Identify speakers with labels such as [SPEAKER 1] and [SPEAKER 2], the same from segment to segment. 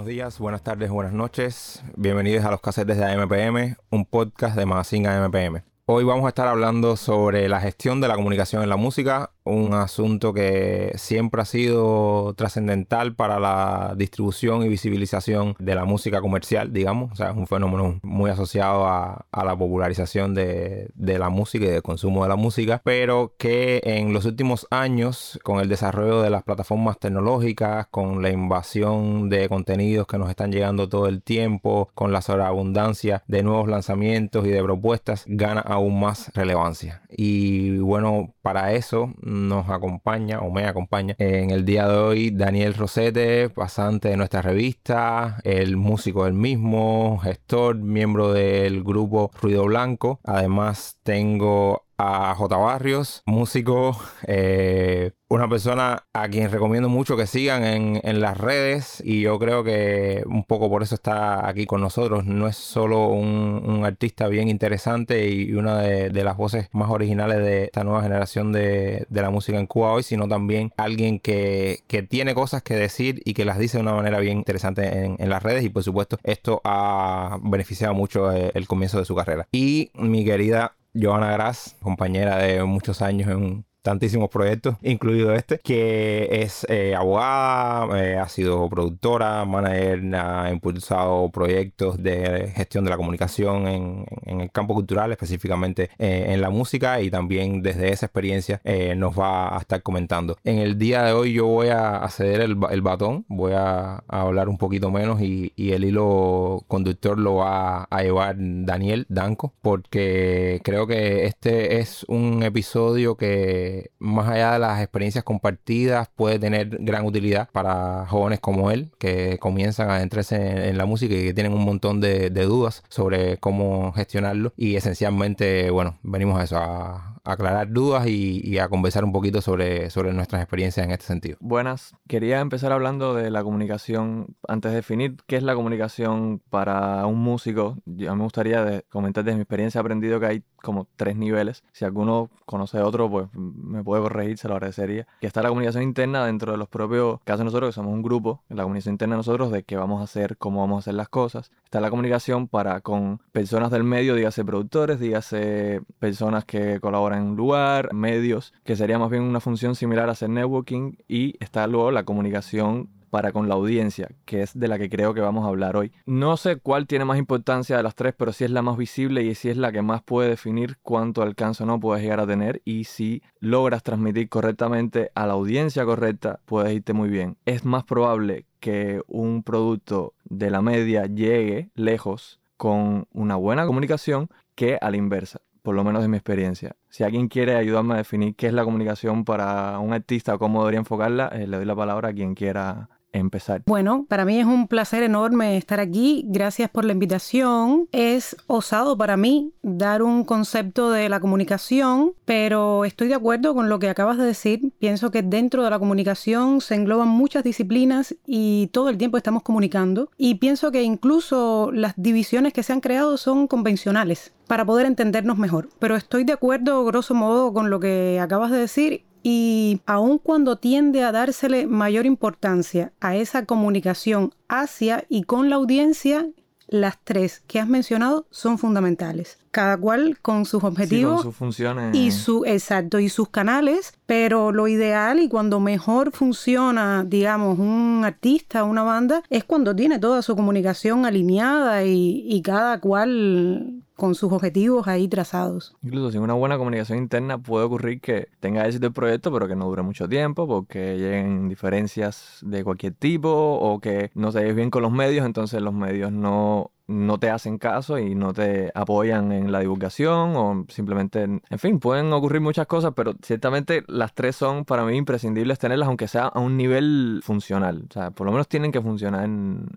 [SPEAKER 1] Buenos días, buenas tardes, buenas noches. Bienvenidos a los casetes de AMPM, un podcast de Magazine AMPM. Hoy vamos a estar hablando sobre la gestión de la comunicación en la música, un asunto que siempre ha sido trascendental para la distribución y visibilización de la música comercial, digamos. O sea, es un fenómeno muy asociado a, la popularización de, la música y del consumo de la música, pero que en los últimos años, con el desarrollo de las plataformas tecnológicas, con la invasión de contenidos que nos están llegando todo el tiempo, con la sobreabundancia de nuevos lanzamientos y de propuestas, gana aún más relevancia. Y bueno, para eso nos acompaña o me acompaña en el día de hoy Daniel Rosete, pasante de nuestra revista, el músico del mismo, gestor, miembro del grupo Ruido Blanco. Además tengo a J. Barrios, músico, eh, una persona a quien recomiendo mucho que sigan en, las redes y yo creo que un poco por eso está aquí con nosotros. No es solo un, artista bien interesante y una de, las voces más originales de esta nueva generación de, la música en Cuba hoy, sino también alguien que, tiene cosas que decir y que las dice de una manera bien interesante en, en las redes y por supuesto esto ha beneficiado mucho eh, el comienzo de su carrera. Y mi querida Joana Gras, compañera de muchos años en tantísimos proyectos, incluido este, que es eh, abogada, eh, ha sido productora, manager, ha impulsado proyectos de gestión de la comunicación en, el campo cultural, específicamente eh, en la música, y también desde esa experiencia nos va a estar comentando. En el día de hoy yo voy a ceder el, batón, voy a, hablar un poquito menos y, el hilo conductor lo va a llevar Daniel Danco, porque creo que este es un episodio que más allá de las experiencias compartidas, puede tener gran utilidad para jóvenes como él, que comienzan a adentrarse en, la música y que tienen un montón de, dudas sobre cómo gestionarlo. Y esencialmente, bueno, venimos a eso, a, aclarar dudas y, a conversar un poquito sobre, sobre nuestras experiencias en este sentido.
[SPEAKER 2] Buenas, quería empezar hablando de la comunicación. Antes de definir qué es la comunicación para un músico, yo me gustaría comentar desde mi experiencia aprendido que hay como tres niveles. Si alguno conoce otro, pues me puede corregir, se lo agradecería. Que está la comunicación interna dentro de los propios casos nosotros, que somos un grupo, la comunicación interna de nosotros de qué vamos a hacer, cómo vamos a hacer las cosas. Está la comunicación para con personas del medio, dígase productores, dígase personas que colaboran un lugar, medios, que sería más bien una función similar a hacer networking. Y está luego la comunicación para con la audiencia, que es de la que creo que vamos a hablar hoy. No sé cuál tiene más importancia de las tres, pero sí es la más visible y sí es la que más puede definir cuánto alcance o no puedes llegar a tener y si logras transmitir correctamente a la audiencia correcta, puedes irte muy bien. Es más probable que un producto de la media llegue lejos con una buena comunicación que a la inversa por lo menos de mi experiencia. Si alguien quiere ayudarme a definir qué es la comunicación para un artista o cómo debería enfocarla, eh, le doy la palabra a quien quiera empezar.
[SPEAKER 3] Bueno, para mí es un placer enorme estar aquí. Gracias por la invitación. Es osado para mí dar un concepto de la comunicación, pero estoy de acuerdo con lo que acabas de decir. Pienso que dentro de la comunicación se engloban muchas disciplinas y todo el tiempo estamos comunicando. Y pienso que incluso las divisiones que se han creado son convencionales para poder entendernos mejor. Pero estoy de acuerdo, grosso modo, con lo que acabas de decir y aun cuando tiende a dársele mayor importancia a esa comunicación hacia y con la audiencia, las tres que has mencionado son fundamentales. Cada cual con sus objetivos
[SPEAKER 2] con sus funciones.
[SPEAKER 3] y su exacto y sus canales, pero lo ideal y cuando mejor funciona, digamos, un artista, una banda, es cuando tiene toda su comunicación alineada y, y cada cual con sus objetivos ahí trazados.
[SPEAKER 2] Incluso sin una buena comunicación interna puede ocurrir que tenga éxito el proyecto, pero que no dure mucho tiempo, porque lleguen diferencias de cualquier tipo o que no se bien con los medios, entonces los medios no no te hacen caso y no te apoyan en la divulgación o simplemente, en fin, pueden ocurrir muchas cosas, pero ciertamente las tres son para mí imprescindibles tenerlas, aunque sea a un nivel funcional. O sea, por lo menos tienen que funcionar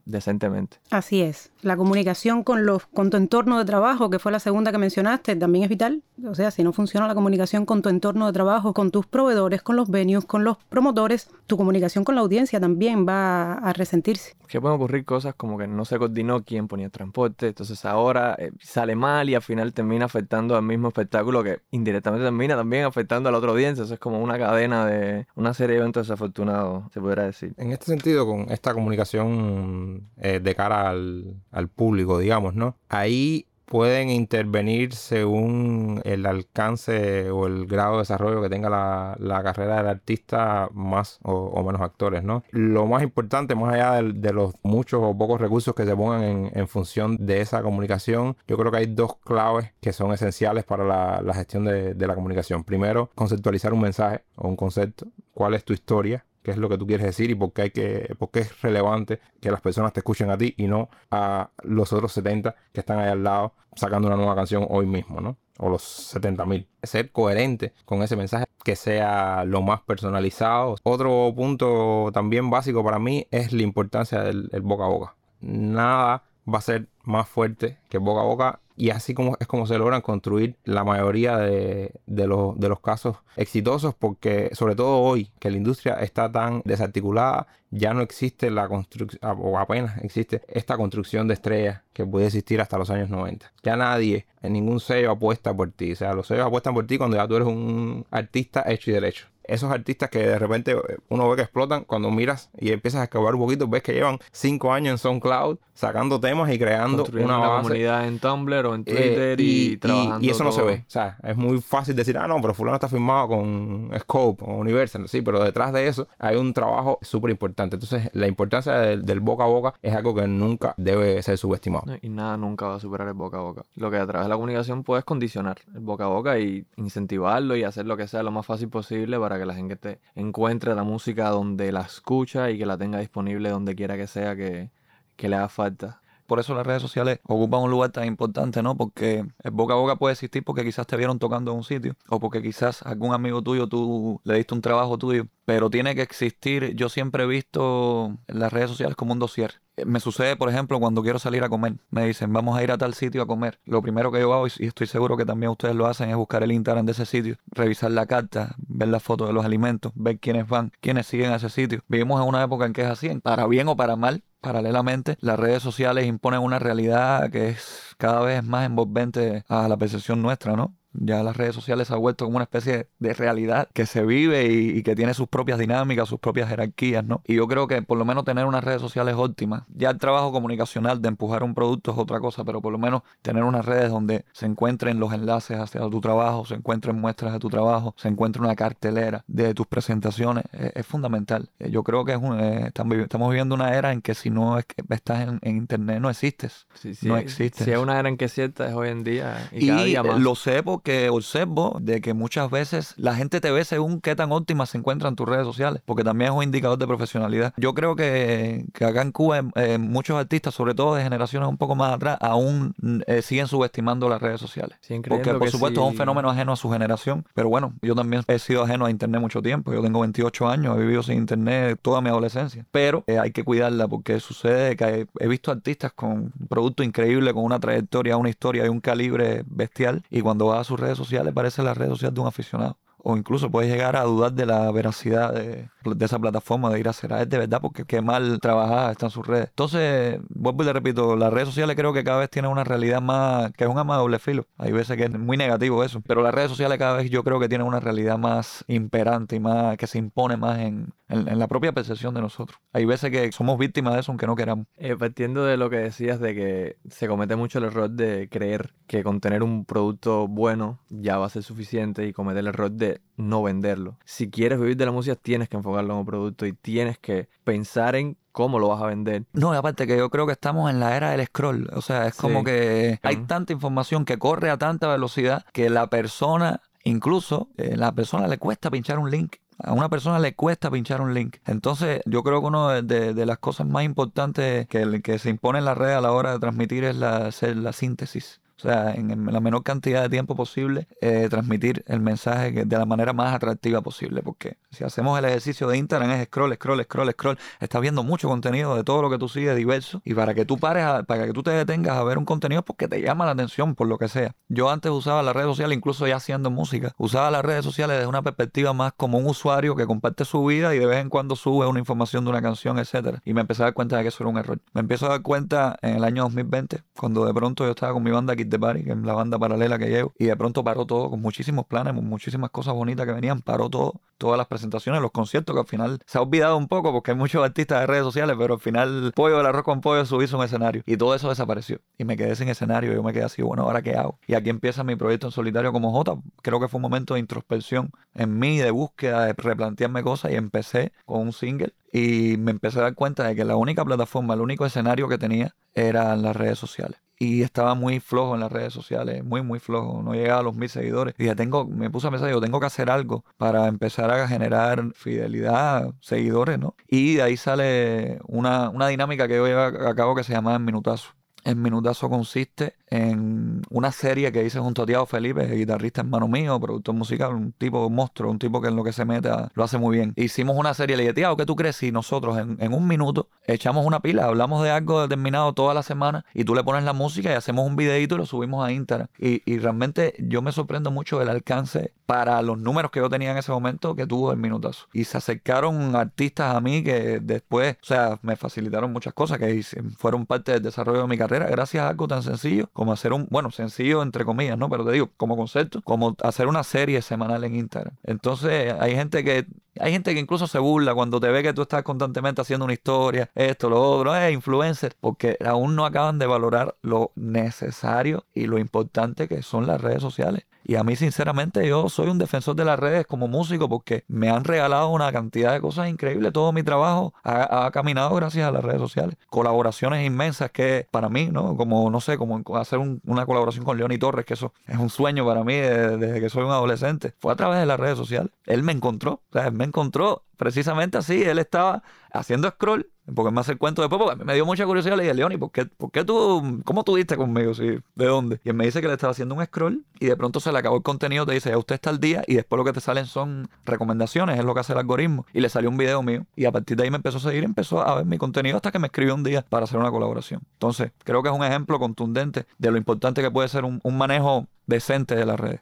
[SPEAKER 2] decentemente.
[SPEAKER 3] Así es. La comunicación con, los, con tu entorno de trabajo, que fue la segunda que mencionaste, también es vital. O sea, si no funciona la comunicación con tu entorno de trabajo, con tus proveedores, con los venues, con los promotores, tu comunicación con la audiencia también va a resentirse.
[SPEAKER 2] Que pueden ocurrir cosas como que no se coordinó quién ponía trabajo transporte. Entonces ahora eh, sale mal y al final termina afectando al mismo espectáculo que indirectamente termina también afectando a la otra audiencia. Eso es como una cadena de una serie de eventos desafortunados, se podría decir.
[SPEAKER 1] En este sentido, con esta comunicación eh, de cara al, al público, digamos, ¿no? Ahí pueden intervenir según el alcance o el grado de desarrollo que tenga la, carrera del artista más o, menos actores, ¿no? Lo más importante, más allá de, los muchos o pocos recursos que se pongan en, función de esa comunicación, yo creo que hay dos claves que son esenciales para la, gestión de, de la comunicación. Primero, conceptualizar un mensaje o un concepto. ¿Cuál es tu historia? Qué es lo que tú quieres decir y por qué, hay que, por qué es relevante que las personas te escuchen a ti y no a los otros 70 que están ahí al lado sacando una nueva canción hoy mismo, ¿no? O los 70 mil. Ser coherente con ese mensaje, que sea lo más personalizado. Otro punto también básico para mí es la importancia del boca a boca. Nada va a ser más fuerte que boca a boca y así como es como se logran construir la mayoría de, los, de los casos exitosos porque sobre todo hoy que la industria está tan desarticulada ya no existe la construcción o apenas existe esta construcción de estrellas que puede existir hasta los años 90 ya nadie en ningún sello apuesta por ti. O sea los sellos apuestan por ti cuando ya tú eres un artista hecho y derecho esos artistas que de repente eh, uno ve que explotan, cuando miras y empiezas a excavar un poquito, ves que llevan cinco años en SoundCloud sacando temas y creando una,
[SPEAKER 2] comunidad en Tumblr o en eh, Twitter y, trabajando.
[SPEAKER 1] Y, eso no se ve. O sea, es muy fácil decir, ah, no, pero Fulano está firmado con Scope o Universal. Sí, pero detrás de eso hay un trabajo súper importante. Entonces, la importancia del, boca a boca es algo que nunca debe ser subestimado.
[SPEAKER 2] y nada nunca va a superar el boca a boca. Lo que a través de la comunicación puedes condicionar el boca a boca y incentivarlo y hacer lo que sea lo más fácil posible para que la gente te encuentre la música donde la escucha y que la tenga disponible donde quiera que sea que, que le haga falta.
[SPEAKER 4] Por eso las redes sociales ocupan un lugar tan importante, ¿no? Porque el boca a boca puede existir porque quizás te vieron tocando en un sitio o porque quizás algún amigo tuyo tú le diste un trabajo tuyo, pero tiene que existir. Yo siempre he visto las redes sociales como un dossier. Me sucede, por ejemplo, cuando quiero salir a comer. Me dicen, vamos a ir a tal sitio a comer. Lo primero que yo hago, y estoy seguro que también ustedes lo hacen, es buscar el Instagram de ese sitio, revisar la carta, ver las fotos de los alimentos, ver quiénes van, quiénes siguen a ese sitio. Vivimos en una época en que es así, para bien o para mal, paralelamente, las redes sociales imponen una realidad que es cada vez más envolvente a la percepción nuestra, ¿no? Ya las redes sociales se han vuelto como una especie de realidad que se vive y, que tiene sus propias dinámicas, sus propias jerarquías, ¿no? Y yo creo que por lo menos tener unas redes sociales óptimas, ya el trabajo comunicacional de empujar un producto es otra cosa, pero por lo menos tener unas redes donde se encuentren los enlaces hacia tu trabajo, se encuentren muestras de tu trabajo, se encuentre una cartelera de tus presentaciones, es, fundamental. Eh, yo creo que es un, eh, estamos viviendo una era en que si no es que estás en, internet no existes. no existes.
[SPEAKER 2] Si es una era en que cierta es hoy en día y, cada día más.
[SPEAKER 4] lo sé que observo de que muchas veces la gente te ve según qué tan óptimas se encuentran tus redes sociales, porque también es un indicador de profesionalidad. Yo creo que, que acá en Cuba eh, muchos artistas, sobre todo de generaciones un poco más atrás, aún eh, siguen subestimando las redes sociales. porque por supuesto es un fenómeno ajeno a su generación, pero bueno, yo también he sido ajeno a Internet mucho tiempo, yo tengo 28 años, he vivido sin Internet toda mi adolescencia, pero eh, hay que cuidarla porque sucede que he visto artistas con un producto increíble, con una trayectoria, una historia y un calibre bestial, y cuando vas a sus redes sociales parece la red social de un aficionado. O incluso puedes llegar a dudar de la veracidad de, de esa plataforma, de ir a ¿Es de verdad porque qué mal trabajada están sus redes. Entonces, vuelvo y le repito, las redes sociales creo que cada vez tienen una realidad más, que es un arma de doble filo. Hay veces que es muy negativo eso, pero las redes sociales cada vez yo creo que tienen una realidad más imperante y más que se impone más en, en, la propia percepción de nosotros. Hay veces que somos víctimas de eso aunque no queramos.
[SPEAKER 2] Eh, partiendo de lo que decías de que se comete mucho el error de creer que con tener un producto bueno ya va a ser suficiente y cometer el error de no venderlo. Si quieres vivir de la música tienes que enfocarlo en un producto y tienes que pensar en cómo lo vas a vender.
[SPEAKER 4] No, y aparte que yo creo que estamos en la era del scroll. O sea, es como que hay tanta información que corre a tanta velocidad que la persona, incluso, eh, la persona le cuesta pinchar un link. A una persona le cuesta pinchar un link. Entonces, yo creo que una de, las cosas más importantes que, que, se impone en la red a la hora de transmitir es la, la síntesis. O sea, en, la menor cantidad de tiempo posible, eh, transmitir el mensaje de la manera más atractiva posible. Porque si hacemos el ejercicio de Instagram es scroll, scroll, scroll, scroll, estás viendo mucho contenido de todo lo que tú sigues diverso y para que tú pares, para que tú te detengas a ver un contenido porque te llama la atención por lo que sea. Yo antes usaba las redes sociales, incluso ya haciendo música, usaba las redes sociales desde una perspectiva más como un usuario que comparte su vida y de vez en cuando sube una información de una canción, etcétera. Y me empecé a dar cuenta de que eso era un error. Me empiezo a dar cuenta en el año 2020, cuando de pronto yo estaba con mi banda Kid the Party, que es la banda paralela que llevo, y de pronto paró todo, con muchísimos planes, muchísimas cosas bonitas que venían, paró todo, todas las presentaciones, los conciertos, que al final se ha olvidado un poco porque hay muchos artistas de redes sociales, pero al final Pollo del Arroz con Pollo subirse un escenario. Y todo eso desapareció. Y me quedé sin escenario, yo me quedé así, bueno, ¿ahora qué hago? Y aquí empieza mi proyecto en solitario como J. Creo que fue un momento de introspección en mí, de búsqueda, de replantearme cosas, y empecé con un single y me empecé a dar cuenta de que la única plataforma, el único escenario que tenía eran las redes sociales. Y estaba muy flojo en las redes sociales, muy, muy flojo. No llegaba a los mil seguidores. Y ya tengo, me puse a pensar, yo tengo que hacer algo para empezar a generar fidelidad, seguidores, ¿no? Y de ahí sale una, una dinámica que yo llevo a cabo que se llama Minutazo. El minutazo consiste en una serie que hice junto a Tiago Felipe, guitarrista hermano mío, productor musical, un tipo monstruo, un tipo que en lo que se mete lo hace muy bien. Hicimos una serie, le dije, Tiago, ¿qué tú crees si nosotros en, un minuto echamos una pila, hablamos de algo determinado toda la semana y tú le pones la música y hacemos un videito y lo subimos a Instagram? Y, y realmente yo me sorprendo mucho del alcance para los números que yo tenía en ese momento que tuvo el minutazo. Y se acercaron artistas a mí que después, o sea, me facilitaron muchas cosas que fueron parte del desarrollo de mi carrera gracias a algo tan sencillo como hacer un, bueno, sencillo entre comillas, ¿no? Pero te digo, como concepto, como hacer una serie semanal en Instagram. Entonces, hay gente que hay gente que incluso se burla cuando te ve que tú estás constantemente haciendo una historia, esto, lo otro, es influencer, porque aún no acaban de valorar lo necesario y lo importante que son las redes sociales. Y a mí, sinceramente, yo soy un defensor de las redes como músico porque me han regalado una cantidad de cosas increíbles. Todo mi trabajo ha, caminado gracias a las redes sociales. Colaboraciones inmensas que para mí, ¿no? Como, no sé, como hacer una colaboración con Leoni Torres, que eso es un sueño para mí desde, que soy un adolescente. Fue a través de las redes sociales. Él me encontró. O sea, él me encontró precisamente así. Él estaba haciendo scroll porque me hace el cuento después, me dio mucha curiosidad. Le dije, Leoni, ¿por qué, ¿por qué tú, cómo tú diste conmigo? ¿Sí? ¿De dónde? Y él me dice que le estaba haciendo un scroll y de pronto se le acabó el contenido. Te dice, ya usted está al día y después lo que te salen son recomendaciones, es lo que hace el algoritmo. Y le salió un video mío y a partir de ahí me empezó a seguir, empezó a ver mi contenido hasta que me escribió un día para hacer una colaboración. Entonces, creo que es un ejemplo contundente de lo importante que puede ser un, un manejo decente de las redes.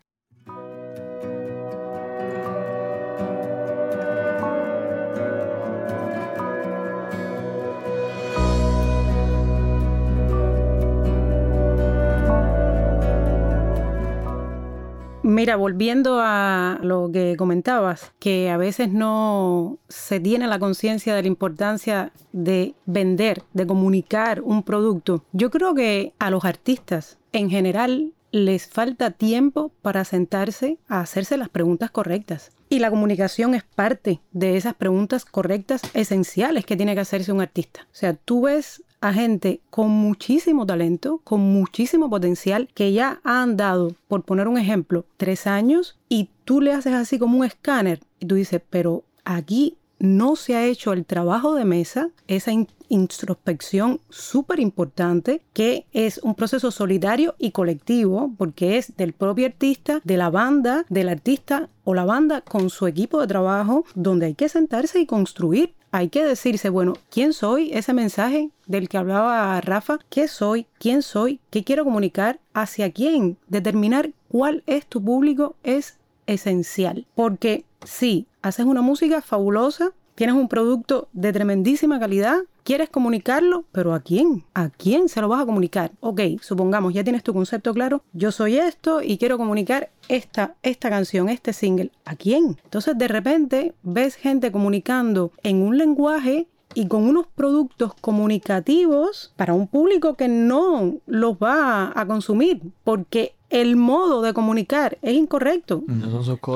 [SPEAKER 3] Mira, volviendo a lo que comentabas, que a veces no se tiene la conciencia de la importancia de vender, de comunicar un producto. Yo creo que a los artistas en general les falta tiempo para sentarse a hacerse las preguntas correctas. Y la comunicación es parte de esas preguntas correctas esenciales que tiene que hacerse un artista. O sea, tú ves a gente con muchísimo talento, con muchísimo potencial, que ya han dado, por poner un ejemplo, tres años y tú le haces así como un escáner y tú dices, pero aquí no se ha hecho el trabajo de mesa, esa introspección súper importante, que es un proceso solidario y colectivo, porque es del propio artista, de la banda, del artista o la banda con su equipo de trabajo, donde hay que sentarse y construir. Hay que decirse, bueno, ¿quién soy? Ese mensaje del que hablaba Rafa, ¿qué soy? ¿Quién soy? ¿Qué quiero comunicar? ¿Hacia quién? Determinar cuál es tu público es esencial. Porque si haces una música fabulosa, tienes un producto de tremendísima calidad, quieres comunicarlo, pero ¿a quién? ¿A quién se lo vas a comunicar? Ok, supongamos, ya tienes tu concepto claro, yo soy esto y quiero comunicar esta, esta canción, este single. ¿A quién? Entonces de repente ves gente comunicando en un lenguaje y con unos productos comunicativos para un público que no los va a consumir, porque el modo de comunicar es incorrecto.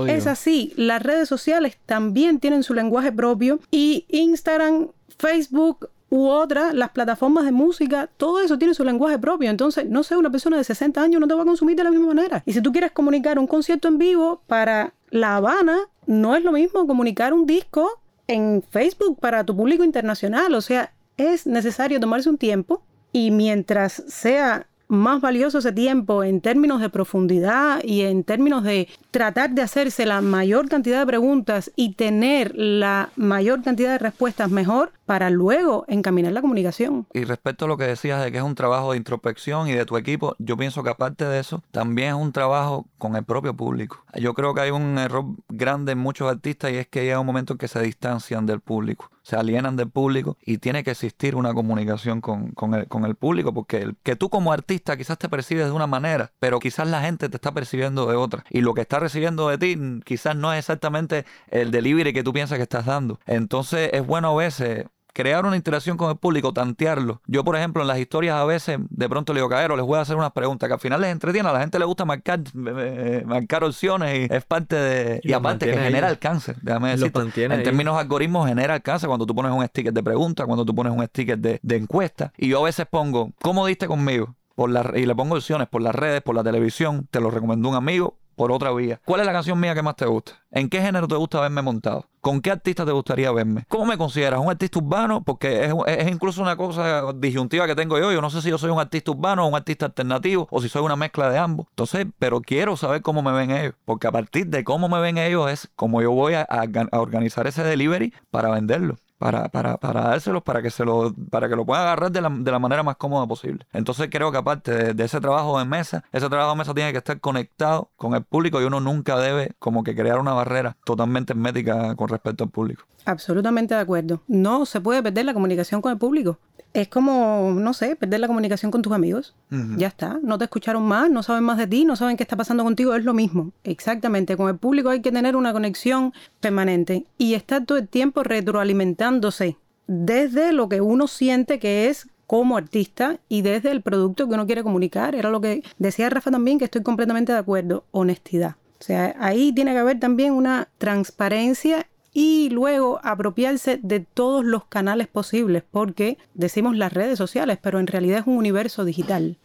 [SPEAKER 3] Es así, las redes sociales también tienen su lenguaje propio y Instagram, Facebook u otras, las plataformas de música, todo eso tiene su lenguaje propio. Entonces, no sé, una persona de 60 años no te va a consumir de la misma manera. Y si tú quieres comunicar un concierto en vivo para La Habana, no es lo mismo comunicar un disco en Facebook para tu público internacional. O sea, es necesario tomarse un tiempo y mientras sea más valioso ese tiempo en términos de profundidad y en términos de tratar de hacerse la mayor cantidad de preguntas y tener la mayor cantidad de respuestas mejor para luego encaminar la comunicación.
[SPEAKER 4] Y respecto a lo que decías de que es un trabajo de introspección y de tu equipo, yo pienso que aparte de eso, también es un trabajo con el propio público. Yo creo que hay un error grande en muchos artistas y es que llega un momento en que se distancian del público, se alienan del público y tiene que existir una comunicación con, el, con el público, porque el, que tú como artista quizás te percibes de una manera, pero quizás la gente te está percibiendo de otra. Y lo que está recibiendo de ti quizás no es exactamente el delivery que tú piensas que estás dando. Entonces es bueno a veces crear una interacción con el público, tantearlo. Yo, por ejemplo, en las historias a veces de pronto le digo, caero, les voy a hacer unas preguntas que al final les entretiene. A la gente le gusta marcar, eh, marcar opciones y es parte de... Y, aparte que genera alcance, déjame decirte. En términos de algoritmos genera alcance cuando tú pones un sticker de pregunta, cuando tú pones un sticker de, de encuesta. Y yo a veces pongo, ¿cómo diste conmigo? Por la, y le pongo opciones por las redes, por la televisión, te lo recomendó un amigo, por otra vía. ¿Cuál es la canción mía que más te gusta? ¿En qué género te gusta verme montado? ¿Con qué artista te gustaría verme? ¿Cómo me consideras? ¿Un artista urbano? Porque es, incluso una cosa disyuntiva que tengo yo. Yo no sé si yo soy un artista urbano o un artista alternativo o si soy una mezcla de ambos. Entonces, pero quiero saber cómo me ven ellos. Porque a partir de cómo me ven ellos es como yo voy a organizar ese delivery para venderlo para, para, para dárselos para que se lo, para que lo puedan agarrar de la, de la manera más cómoda posible. Entonces creo que aparte de, ese trabajo de mesa, ese trabajo de mesa tiene que estar conectado con el público y uno nunca debe como que crear una barrera totalmente hermética con respecto al público.
[SPEAKER 3] Absolutamente de acuerdo. No se puede perder la comunicación con el público es como, no sé, perder la comunicación con tus amigos. Ya está, no te escucharon más, no saben más de ti, no saben qué está pasando contigo, es lo mismo. Exactamente, con el público hay que tener una conexión permanente y estar todo el tiempo retroalimentándose desde lo que uno siente que es como artista y desde el producto que uno quiere comunicar. Era lo que decía Rafa también, que estoy completamente de acuerdo, honestidad. O sea, ahí tiene que haber también una transparencia y luego apropiarse de todos los canales posibles, porque decimos las redes sociales, pero en realidad es un universo digital.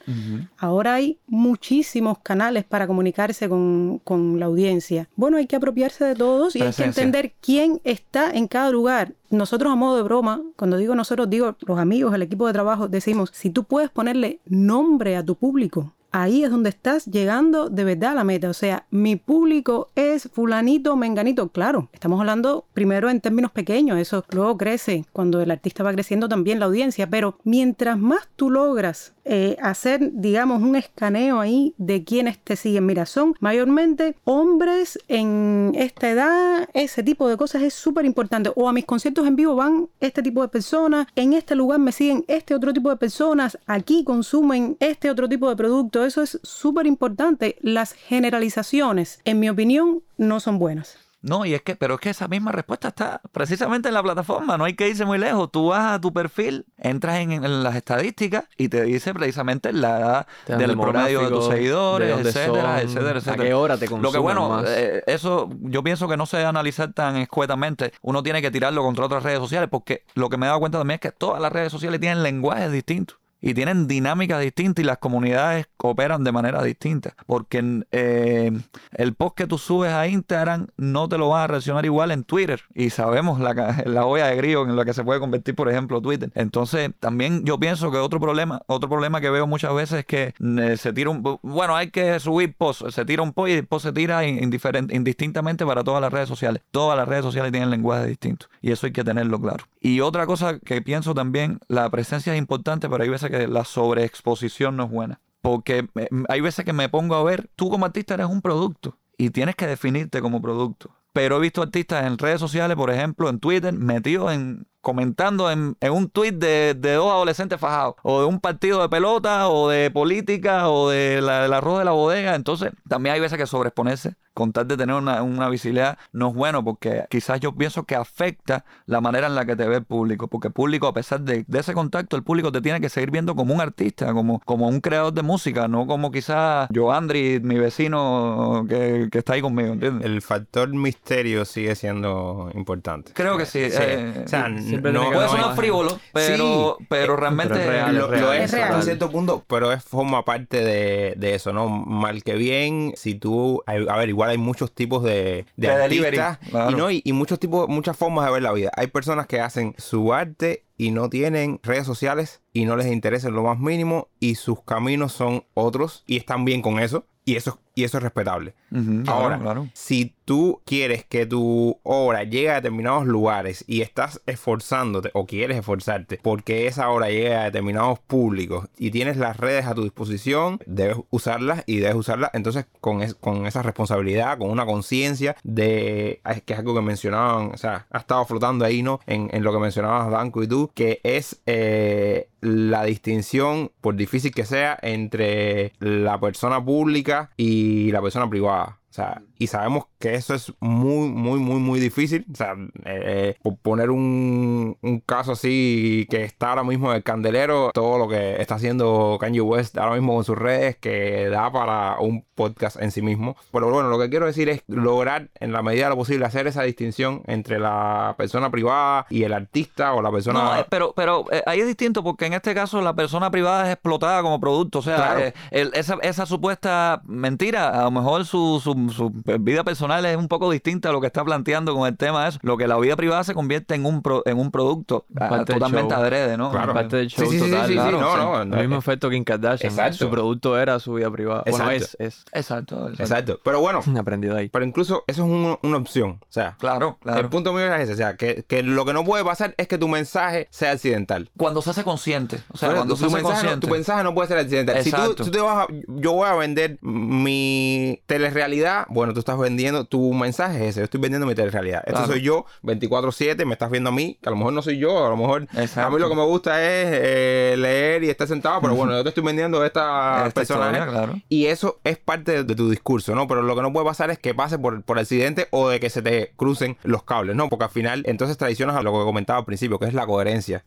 [SPEAKER 3] Ahora hay muchísimos canales para comunicarse con, la audiencia. Bueno, hay que apropiarse de todos y hay que entender quién está en cada lugar. Nosotros a modo de broma, cuando digo nosotros, digo los amigos, el equipo de trabajo, decimos, si tú puedes ponerle nombre a tu público, ahí es donde estás llegando de verdad a la meta. O sea, mi público es fulanito, menganito. Claro, estamos hablando primero en términos pequeños, eso luego crece cuando el artista va creciendo también la audiencia, pero mientras más tú logras eh, hacer, digamos, un escaneo ahí de quienes te siguen, mira, son mayormente hombres en esta edad, ese tipo de cosas es súper importante. O a mis conciertos en vivo van este tipo de personas, en este lugar me siguen este otro tipo de personas, aquí consumen este otro tipo de producto eso es súper importante. Las generalizaciones, en mi opinión, no son buenas.
[SPEAKER 4] No, y es que, pero es que esa misma respuesta está precisamente en la plataforma, no hay que irse muy lejos. Tú vas a tu perfil, entras en, las estadísticas y te dice precisamente la edad del promedio de tus seguidores, etcétera, etcétera, etcétera.
[SPEAKER 2] ¿A qué hora te Lo
[SPEAKER 4] que bueno, eh, eso yo pienso que no se debe analizar tan escuetamente. Uno tiene que tirarlo contra otras redes sociales porque lo que me he dado cuenta también es que todas las redes sociales tienen lenguajes distintos y tienen dinámicas distintas y las comunidades operan de manera distinta. Porque eh, el post que tú subes a Instagram no te lo van a reaccionar igual en Twitter. Y sabemos la, la olla de grillo en la que se puede convertir, por ejemplo, Twitter. Entonces, también yo pienso que otro problema, otro problema que veo muchas veces es que eh, se tira un... Bueno, hay que subir post, se tira un post y el post se tira indistintamente para todas las redes sociales. Todas las redes sociales tienen lenguaje distinto. Y eso hay que tenerlo claro. Y otra cosa que pienso también, la presencia es importante, pero hay veces que la sobreexposición no es buena. Porque hay veces que me pongo a ver, tú como artista eres un producto y tienes que definirte como producto. Pero he visto artistas en redes sociales, por ejemplo, en Twitter, metidos en comentando en, un tuit de, dos adolescentes fajados, o de un partido de pelota, o de política, o de la, del arroz de la bodega. Entonces, también hay veces que sobreexponerse con tal de tener una, visibilidad no es bueno porque quizás yo pienso que afecta la manera en la que te ve el público, porque el público a pesar de, ese contacto, el público te tiene que seguir viendo como un artista, como, como un creador de música, no como quizás yo, Andri, mi vecino que, está ahí conmigo, ¿entiendes?
[SPEAKER 1] El factor misterio sigue siendo importante.
[SPEAKER 4] Creo que sí. Eh, o sea, no, puede sonar frívolo, pero, pero realmente
[SPEAKER 1] lo, es, hasta cierto punto, pero es forma parte de, de, eso, ¿no? Mal que bien, si tú, a ver, igual hay muchos tipos de, de, artistas y, ¿no? y, muchos tipos, muchas formas de ver la vida. Hay personas que hacen su arte y no tienen redes sociales y no les interesa en lo más mínimo y sus caminos son otros y están bien con eso y eso, y eso es respetable.
[SPEAKER 4] Ujú, claro,
[SPEAKER 1] Ahora,
[SPEAKER 4] claro.
[SPEAKER 1] si tú quieres que tu obra llegue a determinados lugares y estás esforzándote o quieres esforzarte porque esa obra llegue a determinados públicos y tienes las redes a tu disposición, debes usarlas y debes usarlas entonces con, es- con esa responsabilidad, con una conciencia de, que es algo que mencionaban, o sea, ha estado flotando ahí, ¿no? En, en lo que mencionabas, Banco y tú, que es eh, la distinción, por difícil que sea, entre la persona pública y la persona privada. O sea, y sabemos que eso es muy, muy, muy, muy difícil. O sea, eh, por poner un, un caso así que está ahora mismo en el candelero, todo lo que está haciendo Kanye West ahora mismo con sus redes, que da para un podcast en sí mismo. Pero bueno, lo que quiero decir es lograr en la medida de lo posible hacer esa distinción entre la persona privada y el artista o la persona...
[SPEAKER 4] No, eh, pero, pero eh, ahí es distinto porque en este caso la persona privada es explotada como producto. O sea,
[SPEAKER 1] Claro.
[SPEAKER 4] eh, el- esa, esa supuesta mentira, a lo mejor su, su, su vida personal es un poco distinta a lo que está planteando con el tema de eso. Lo que la vida privada se convierte en un, pro- en un producto ah, totalmente
[SPEAKER 2] show.
[SPEAKER 4] adrede, ¿no?
[SPEAKER 1] Claro.
[SPEAKER 2] Parte del show
[SPEAKER 1] Sí, sí, sí,
[SPEAKER 2] total.
[SPEAKER 1] sí, sí,
[SPEAKER 2] claro,
[SPEAKER 1] no, no, no,
[SPEAKER 2] el mismo
[SPEAKER 1] eh,
[SPEAKER 2] efecto Kim Kardashian.
[SPEAKER 1] exacto.
[SPEAKER 2] Su producto era su vida privada. Bueno,
[SPEAKER 1] Exacto.
[SPEAKER 2] es, es.
[SPEAKER 4] Exacto, exacto.
[SPEAKER 1] Exacto. Pero bueno,
[SPEAKER 2] Aprendido ahí.
[SPEAKER 1] pero incluso eso es un- una opción. O sea,
[SPEAKER 4] Claro, claro.
[SPEAKER 1] El punto mío es ese, o sea, que, que lo que no puede pasar es que tu mensaje sea accidental.
[SPEAKER 4] Cuando se hace consciente. O sea,
[SPEAKER 1] Pero
[SPEAKER 4] cuando
[SPEAKER 1] tu,
[SPEAKER 4] se hace
[SPEAKER 1] mensaje
[SPEAKER 4] consciente.
[SPEAKER 1] tu mensaje no puede ser accidental. Si tú,
[SPEAKER 4] Exacto.
[SPEAKER 1] si tú te vas a- yo voy a vender mi telerrealidad, bueno, tú estás vendiendo, tu mensaje es ese, yo estoy vendiendo mi telerrealidad. Esto
[SPEAKER 4] Claro.
[SPEAKER 1] soy yo, 24/7, me estás viendo a mí, que a lo mejor no soy yo, a lo mejor
[SPEAKER 4] Exacto.
[SPEAKER 1] a mí lo que me gusta es eh, leer y estar sentado, pero bueno, yo te estoy vendiendo esta,
[SPEAKER 4] Esta
[SPEAKER 1] personaje.
[SPEAKER 4] historia, claro.
[SPEAKER 1] Y eso es parte de, de tu discurso, ¿no? Pero lo que no puede pasar es que pase por, por accidente o de que se te crucen los cables, ¿no? Porque al final, entonces traicionas a lo que comentaba al principio, que es la coherencia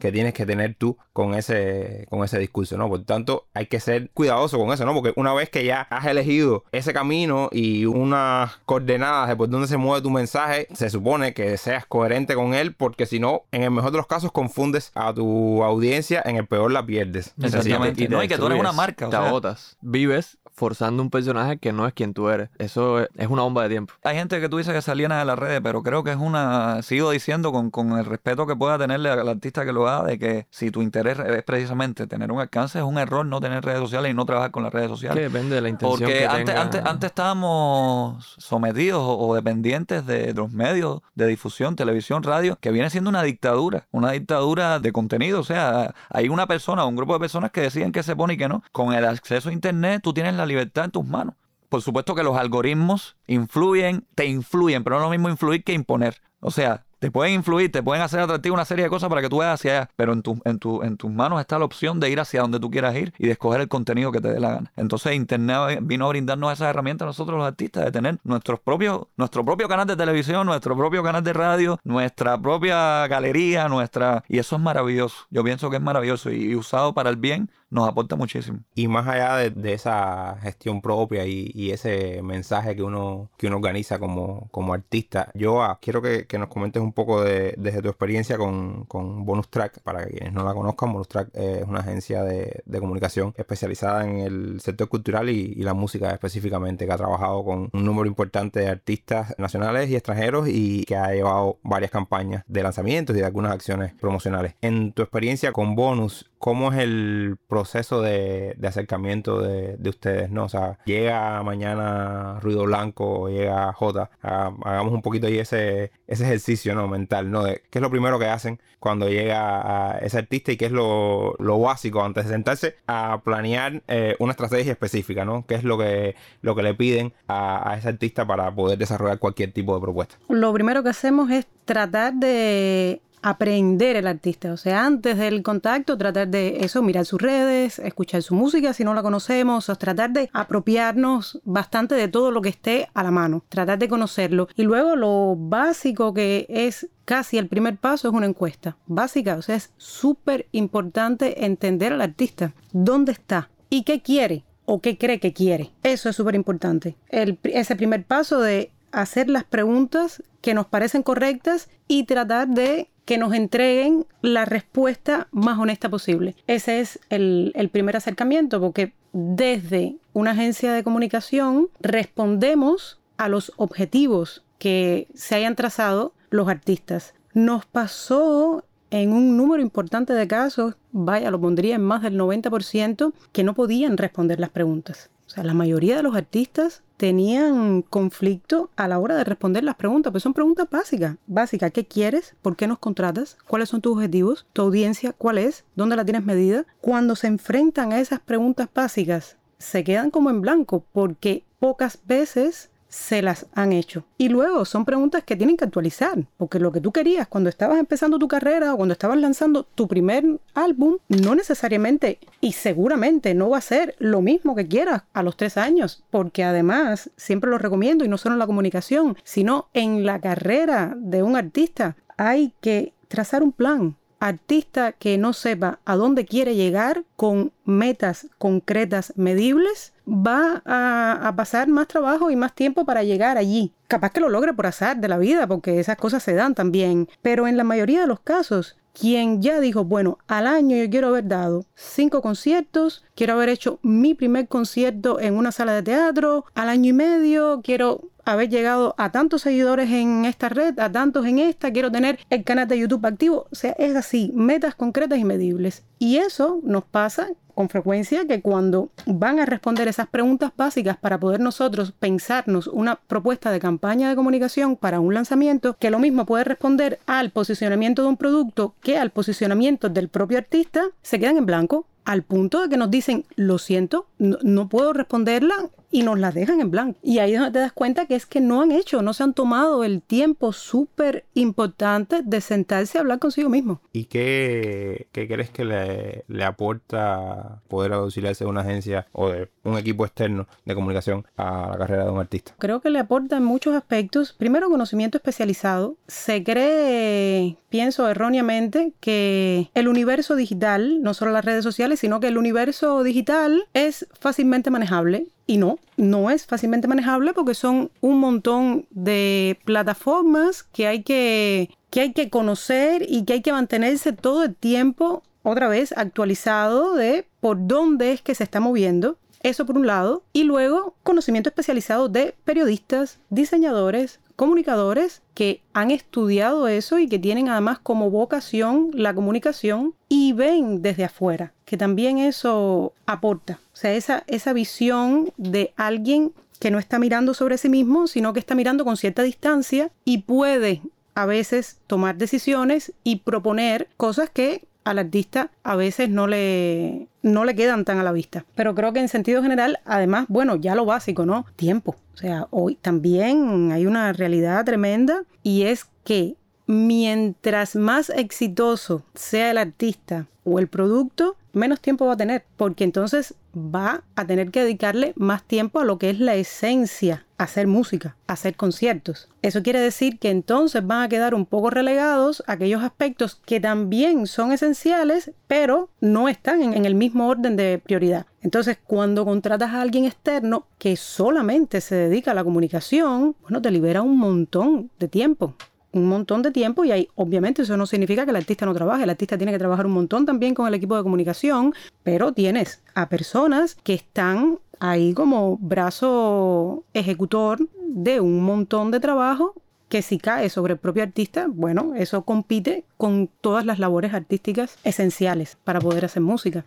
[SPEAKER 1] que tienes que tener tú con ese, con ese discurso, ¿no? Por tanto, hay que ser cuidadoso con eso, ¿no? Porque una vez que ya has elegido ese camino y unas coordenadas de por dónde se mueve tu mensaje, se supone que seas coherente con él, porque si no, en el mejor de los casos confundes a tu audiencia, en el peor la pierdes.
[SPEAKER 4] Exactamente.
[SPEAKER 2] te
[SPEAKER 4] No, y que tú eres una marca, o
[SPEAKER 2] te
[SPEAKER 4] sea.
[SPEAKER 2] agotas. Vives forzando un personaje que no es quien tú eres. Eso es, es una bomba de tiempo.
[SPEAKER 4] Hay gente que tú dices que se aliena de las redes, pero creo que es una. Sigo diciendo con, con el respeto que pueda tenerle al artista que lo haga, de que si tu interés es precisamente tener un alcance, es un error no tener redes sociales y no trabajar con las redes
[SPEAKER 2] Que
[SPEAKER 4] sociales.
[SPEAKER 2] depende de la intención
[SPEAKER 4] Porque
[SPEAKER 2] que
[SPEAKER 4] antes,
[SPEAKER 2] tenga.
[SPEAKER 4] antes, antes estábamos sometidos o, o dependientes de los medios de difusión, televisión, radio, que viene siendo una dictadura, una dictadura de contenido. O sea, hay una persona, un grupo de personas que deciden qué se pone y qué no. Con el acceso a Internet, tú tienes la libertad en tus manos. Por supuesto que los algoritmos influyen, te influyen, pero no es lo mismo influir que imponer. O sea, te pueden influir, te pueden hacer atractivo una serie de cosas para que tú vayas hacia allá, pero en, tu, en, tu, en tus manos está la opción de ir hacia donde tú quieras ir y de escoger el contenido que te dé la gana. Entonces Internet vino a brindarnos esas herramientas a nosotros los artistas, de tener nuestros propios, nuestro propio canal de televisión, nuestro propio canal de radio, nuestra propia galería, nuestra... Y eso es maravilloso. Yo pienso que es maravilloso y usado para el bien nos aporta muchísimo.
[SPEAKER 1] Y más allá de, esa gestión propia y, ese mensaje que uno, que uno organiza como, como artista, yo quiero que, que nos comentes un poco de, desde tu experiencia con, con Bonus Track. Para quienes no la conozcan, Bonus Track es una agencia de, de comunicación especializada en el sector cultural y, y la música específicamente, que ha trabajado con un número importante de artistas nacionales y extranjeros y que ha llevado varias campañas de lanzamientos y de algunas acciones promocionales. En tu experiencia con Bonus, ¿cómo es el proceso de, acercamiento de, de ustedes? ¿no? O sea, llega mañana Ruido Blanco llega J, ha- hagamos un poquito ahí ese, ejercicio ¿no? mental, ¿no? De qué es lo primero que hacen cuando llega a ese artista y qué es lo, básico antes de sentarse a planear eh, una estrategia específica, ¿no? ¿Qué es lo que, lo que le piden a ese artista para poder desarrollar cualquier tipo de propuesta?
[SPEAKER 3] Lo primero que hacemos es tratar de aprender el artista, o sea, antes del contacto, tratar de eso, mirar sus redes, escuchar su música si no la conocemos, o tratar de apropiarnos bastante de todo lo que esté a la mano, tratar de conocerlo. Y luego lo básico que es casi el primer paso es una encuesta básica, o sea, es súper importante entender al artista, dónde está y qué quiere o qué cree que quiere. Eso es súper importante. Ese primer paso de hacer las preguntas que nos parecen correctas y tratar de que nos entreguen la respuesta más honesta posible. Ese es el, primer acercamiento, porque desde una agencia de comunicación respondemos a los objetivos que se hayan trazado los artistas. Nos pasó en un número importante de casos, vaya, lo pondría en más del 90%, que no podían responder las preguntas. O sea, la mayoría de los artistas tenían conflicto a la hora de responder las preguntas, pues son preguntas básicas. Básicas, ¿qué quieres? ¿Por qué nos contratas? ¿Cuáles son tus objetivos? ¿Tu audiencia cuál es? ¿Dónde la tienes medida? Cuando se enfrentan a esas preguntas básicas, se quedan como en blanco porque pocas veces se las han hecho. Y luego son preguntas que tienen que actualizar, porque lo que tú querías cuando estabas empezando tu carrera o cuando estabas lanzando tu primer álbum, no necesariamente y seguramente no va a ser lo mismo que quieras a los tres años, porque además, siempre lo recomiendo, y no solo en la comunicación, sino en la carrera de un artista, hay que trazar un plan, artista que no sepa a dónde quiere llegar con metas concretas, medibles, va a, pasar más trabajo y más tiempo para llegar allí. Capaz que lo logre por azar de la vida, porque esas cosas se dan también. Pero en la mayoría de los casos, quien ya dijo, bueno, al año yo quiero haber dado cinco conciertos, quiero haber hecho mi primer concierto en una sala de teatro, al año y medio quiero haber llegado a tantos seguidores en esta red, a tantos en esta, quiero tener el canal de YouTube activo. O sea, es así, metas concretas y medibles. Y eso nos pasa con frecuencia que cuando van a responder esas preguntas básicas para poder nosotros pensarnos una propuesta de campaña de comunicación para un lanzamiento, que lo mismo puede responder al posicionamiento de un producto que al posicionamiento del propio artista, se quedan en blanco al punto de que nos dicen, lo siento, no, puedo responderla y nos la dejan en blanco. Y ahí es donde te das cuenta que es que no han hecho, no se han tomado el tiempo súper importante de sentarse a hablar consigo mismo.
[SPEAKER 1] ¿Y qué, crees que le, aporta poder auxiliarse de una agencia o de un equipo externo de comunicación a la carrera de un artista?
[SPEAKER 3] Creo que le aporta en muchos aspectos. Primero, conocimiento especializado. Se cree, pienso erróneamente, que el universo digital, no solo las redes sociales, sino que el universo digital es fácilmente manejable. Y no, no es fácilmente manejable porque son un montón de plataformas que hay que, que hay que conocer y que hay que mantenerse todo el tiempo otra vez actualizado de por dónde es que se está moviendo. Eso por un lado. Y luego conocimiento especializado de periodistas, diseñadores, comunicadores que han estudiado eso y que tienen además como vocación la comunicación y ven desde afuera, que también eso aporta. O sea, esa, esa visión de alguien que no está mirando sobre sí mismo, sino que está mirando con cierta distancia y puede a veces tomar decisiones y proponer cosas que al artista a veces no le, no le quedan tan a la vista. Pero creo que en sentido general, además, bueno, ya lo básico, ¿no? Tiempo. O sea, hoy también hay una realidad tremenda y es que mientras más exitoso sea el artista o el producto, menos tiempo va a tener, porque entonces va a tener que dedicarle más tiempo a lo que es la esencia, hacer música, hacer conciertos. Eso quiere decir que entonces van a quedar un poco relegados aquellos aspectos que también son esenciales, pero no están en, el mismo orden de prioridad. Entonces, cuando contratas a alguien externo que solamente se dedica a la comunicación, bueno, te libera un montón de tiempo un montón de tiempo y ahí obviamente eso no significa que el artista no trabaje, el artista tiene que trabajar un montón también con el equipo de comunicación, pero tienes a personas que están ahí como brazo ejecutor de un montón de trabajo que si cae sobre el propio artista, bueno, eso compite con todas las labores artísticas esenciales para poder hacer música.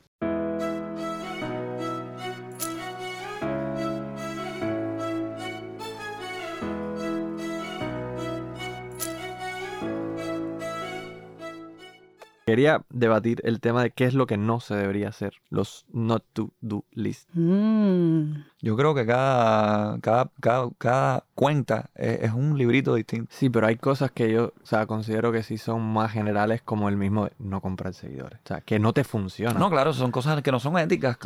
[SPEAKER 2] Quería debatir el tema de qué es lo que no se debería hacer, los not to do list.
[SPEAKER 3] Mm.
[SPEAKER 4] Yo creo que cada, cada, cada, cuenta es, un librito distinto.
[SPEAKER 2] Sí, pero hay cosas que yo, o sea, considero que sí son más generales como el mismo de no comprar seguidores. O sea, que no te funciona.
[SPEAKER 4] No, claro, son cosas que no son éticas.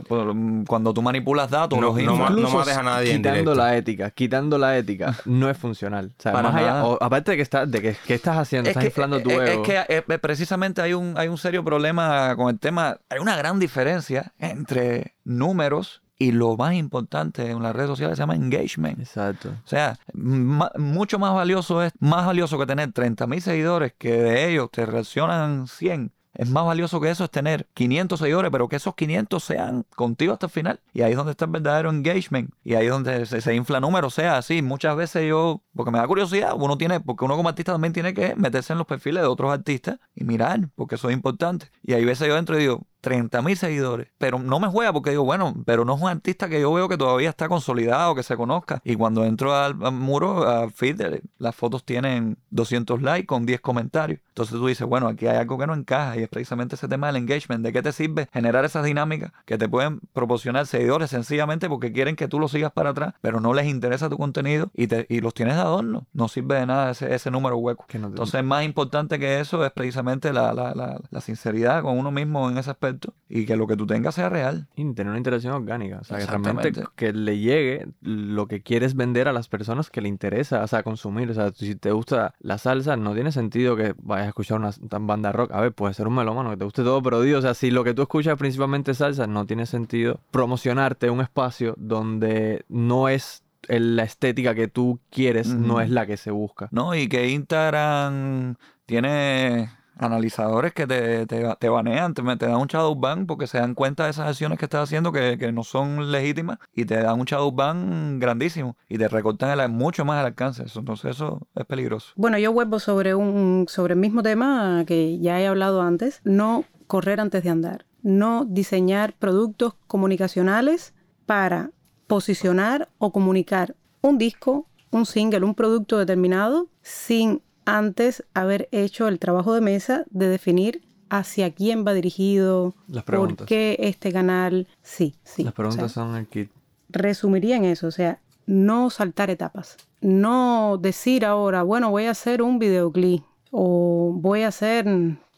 [SPEAKER 4] Cuando tú manipulas datos,
[SPEAKER 1] no,
[SPEAKER 4] los
[SPEAKER 1] no, no mates a nadie
[SPEAKER 2] Quitando la ética, quitando la ética, no es funcional. O sea, más allá, aparte de que, estás, de que, ¿qué estás haciendo? estás inflando tu ego.
[SPEAKER 4] Es que eh, precisamente hay un, hay un serio problema con el tema. Hay una gran diferencia entre números y lo más importante en las redes sociales se llama engagement.
[SPEAKER 2] Exacto.
[SPEAKER 4] O sea, mucho más valioso es, más valioso que tener 30 mil seguidores que de ellos te reaccionan 100 es más valioso que eso es tener 500 seguidores, pero que esos 500 sean contigo hasta el final. Y ahí es donde está el verdadero engagement. Y ahí es donde se, se infla número, sea así. Muchas veces yo, porque me da curiosidad, uno tiene, porque uno como artista también tiene que meterse en los perfiles de otros artistas y mirar, porque eso es importante. Y ahí veces yo entro y digo, 30 mil seguidores. Pero no me juega porque digo, bueno, pero no es un artista que yo veo que todavía está consolidado, que se conozca. Y cuando entro al, al muro, al feed, las fotos tienen 200 likes con 10 comentarios. Entonces tú dices, bueno, aquí hay algo que no encaja y es precisamente ese tema del engagement. ¿De qué te sirve generar esas dinámicas que te pueden proporcionar seguidores sencillamente porque quieren que tú lo sigas para atrás, pero no les interesa tu contenido y, te, y los tienes de adorno? No sirve de nada ese, ese número hueco.
[SPEAKER 2] Que no te-
[SPEAKER 4] Entonces, más importante que eso es precisamente la, la, la, la sinceridad con uno mismo en ese aspecto y que lo que tú tengas sea real.
[SPEAKER 2] Y tener una interacción orgánica. O sea, que realmente que le llegue lo que quieres vender a las personas que le interesa, o sea, consumir. O sea, si te gusta la salsa, no tiene sentido que vayas a escuchar una banda rock. A ver, puede ser un melómano que te guste todo, pero digo, o sea, si lo que tú escuchas es principalmente salsa, no tiene sentido promocionarte un espacio donde no es la estética que tú quieres, no es la que se busca.
[SPEAKER 4] ¿no? Y que Instagram tiene analizadores que te, te, te banean, te, dan un shadow ban porque se dan cuenta de esas acciones que estás haciendo que, que no son legítimas y te dan un shadow ban grandísimo y te recortan mucho más el alcance. Entonces eso es peligroso.
[SPEAKER 3] Bueno, yo vuelvo sobre un sobre el mismo tema que ya he hablado antes, no correr antes de andar, no diseñar productos comunicacionales para posicionar o comunicar un disco, un single, un producto determinado sin antes haber hecho el trabajo de mesa de definir hacia quién va dirigido,
[SPEAKER 2] Las
[SPEAKER 3] por
[SPEAKER 2] preguntas.
[SPEAKER 3] qué este canal, sí, sí.
[SPEAKER 2] Las
[SPEAKER 3] o
[SPEAKER 2] preguntas
[SPEAKER 3] sea,
[SPEAKER 2] son el kit.
[SPEAKER 3] resumiría en eso, o sea, no saltar etapas, no decir ahora, bueno, voy a hacer un videoclip o voy a hacer,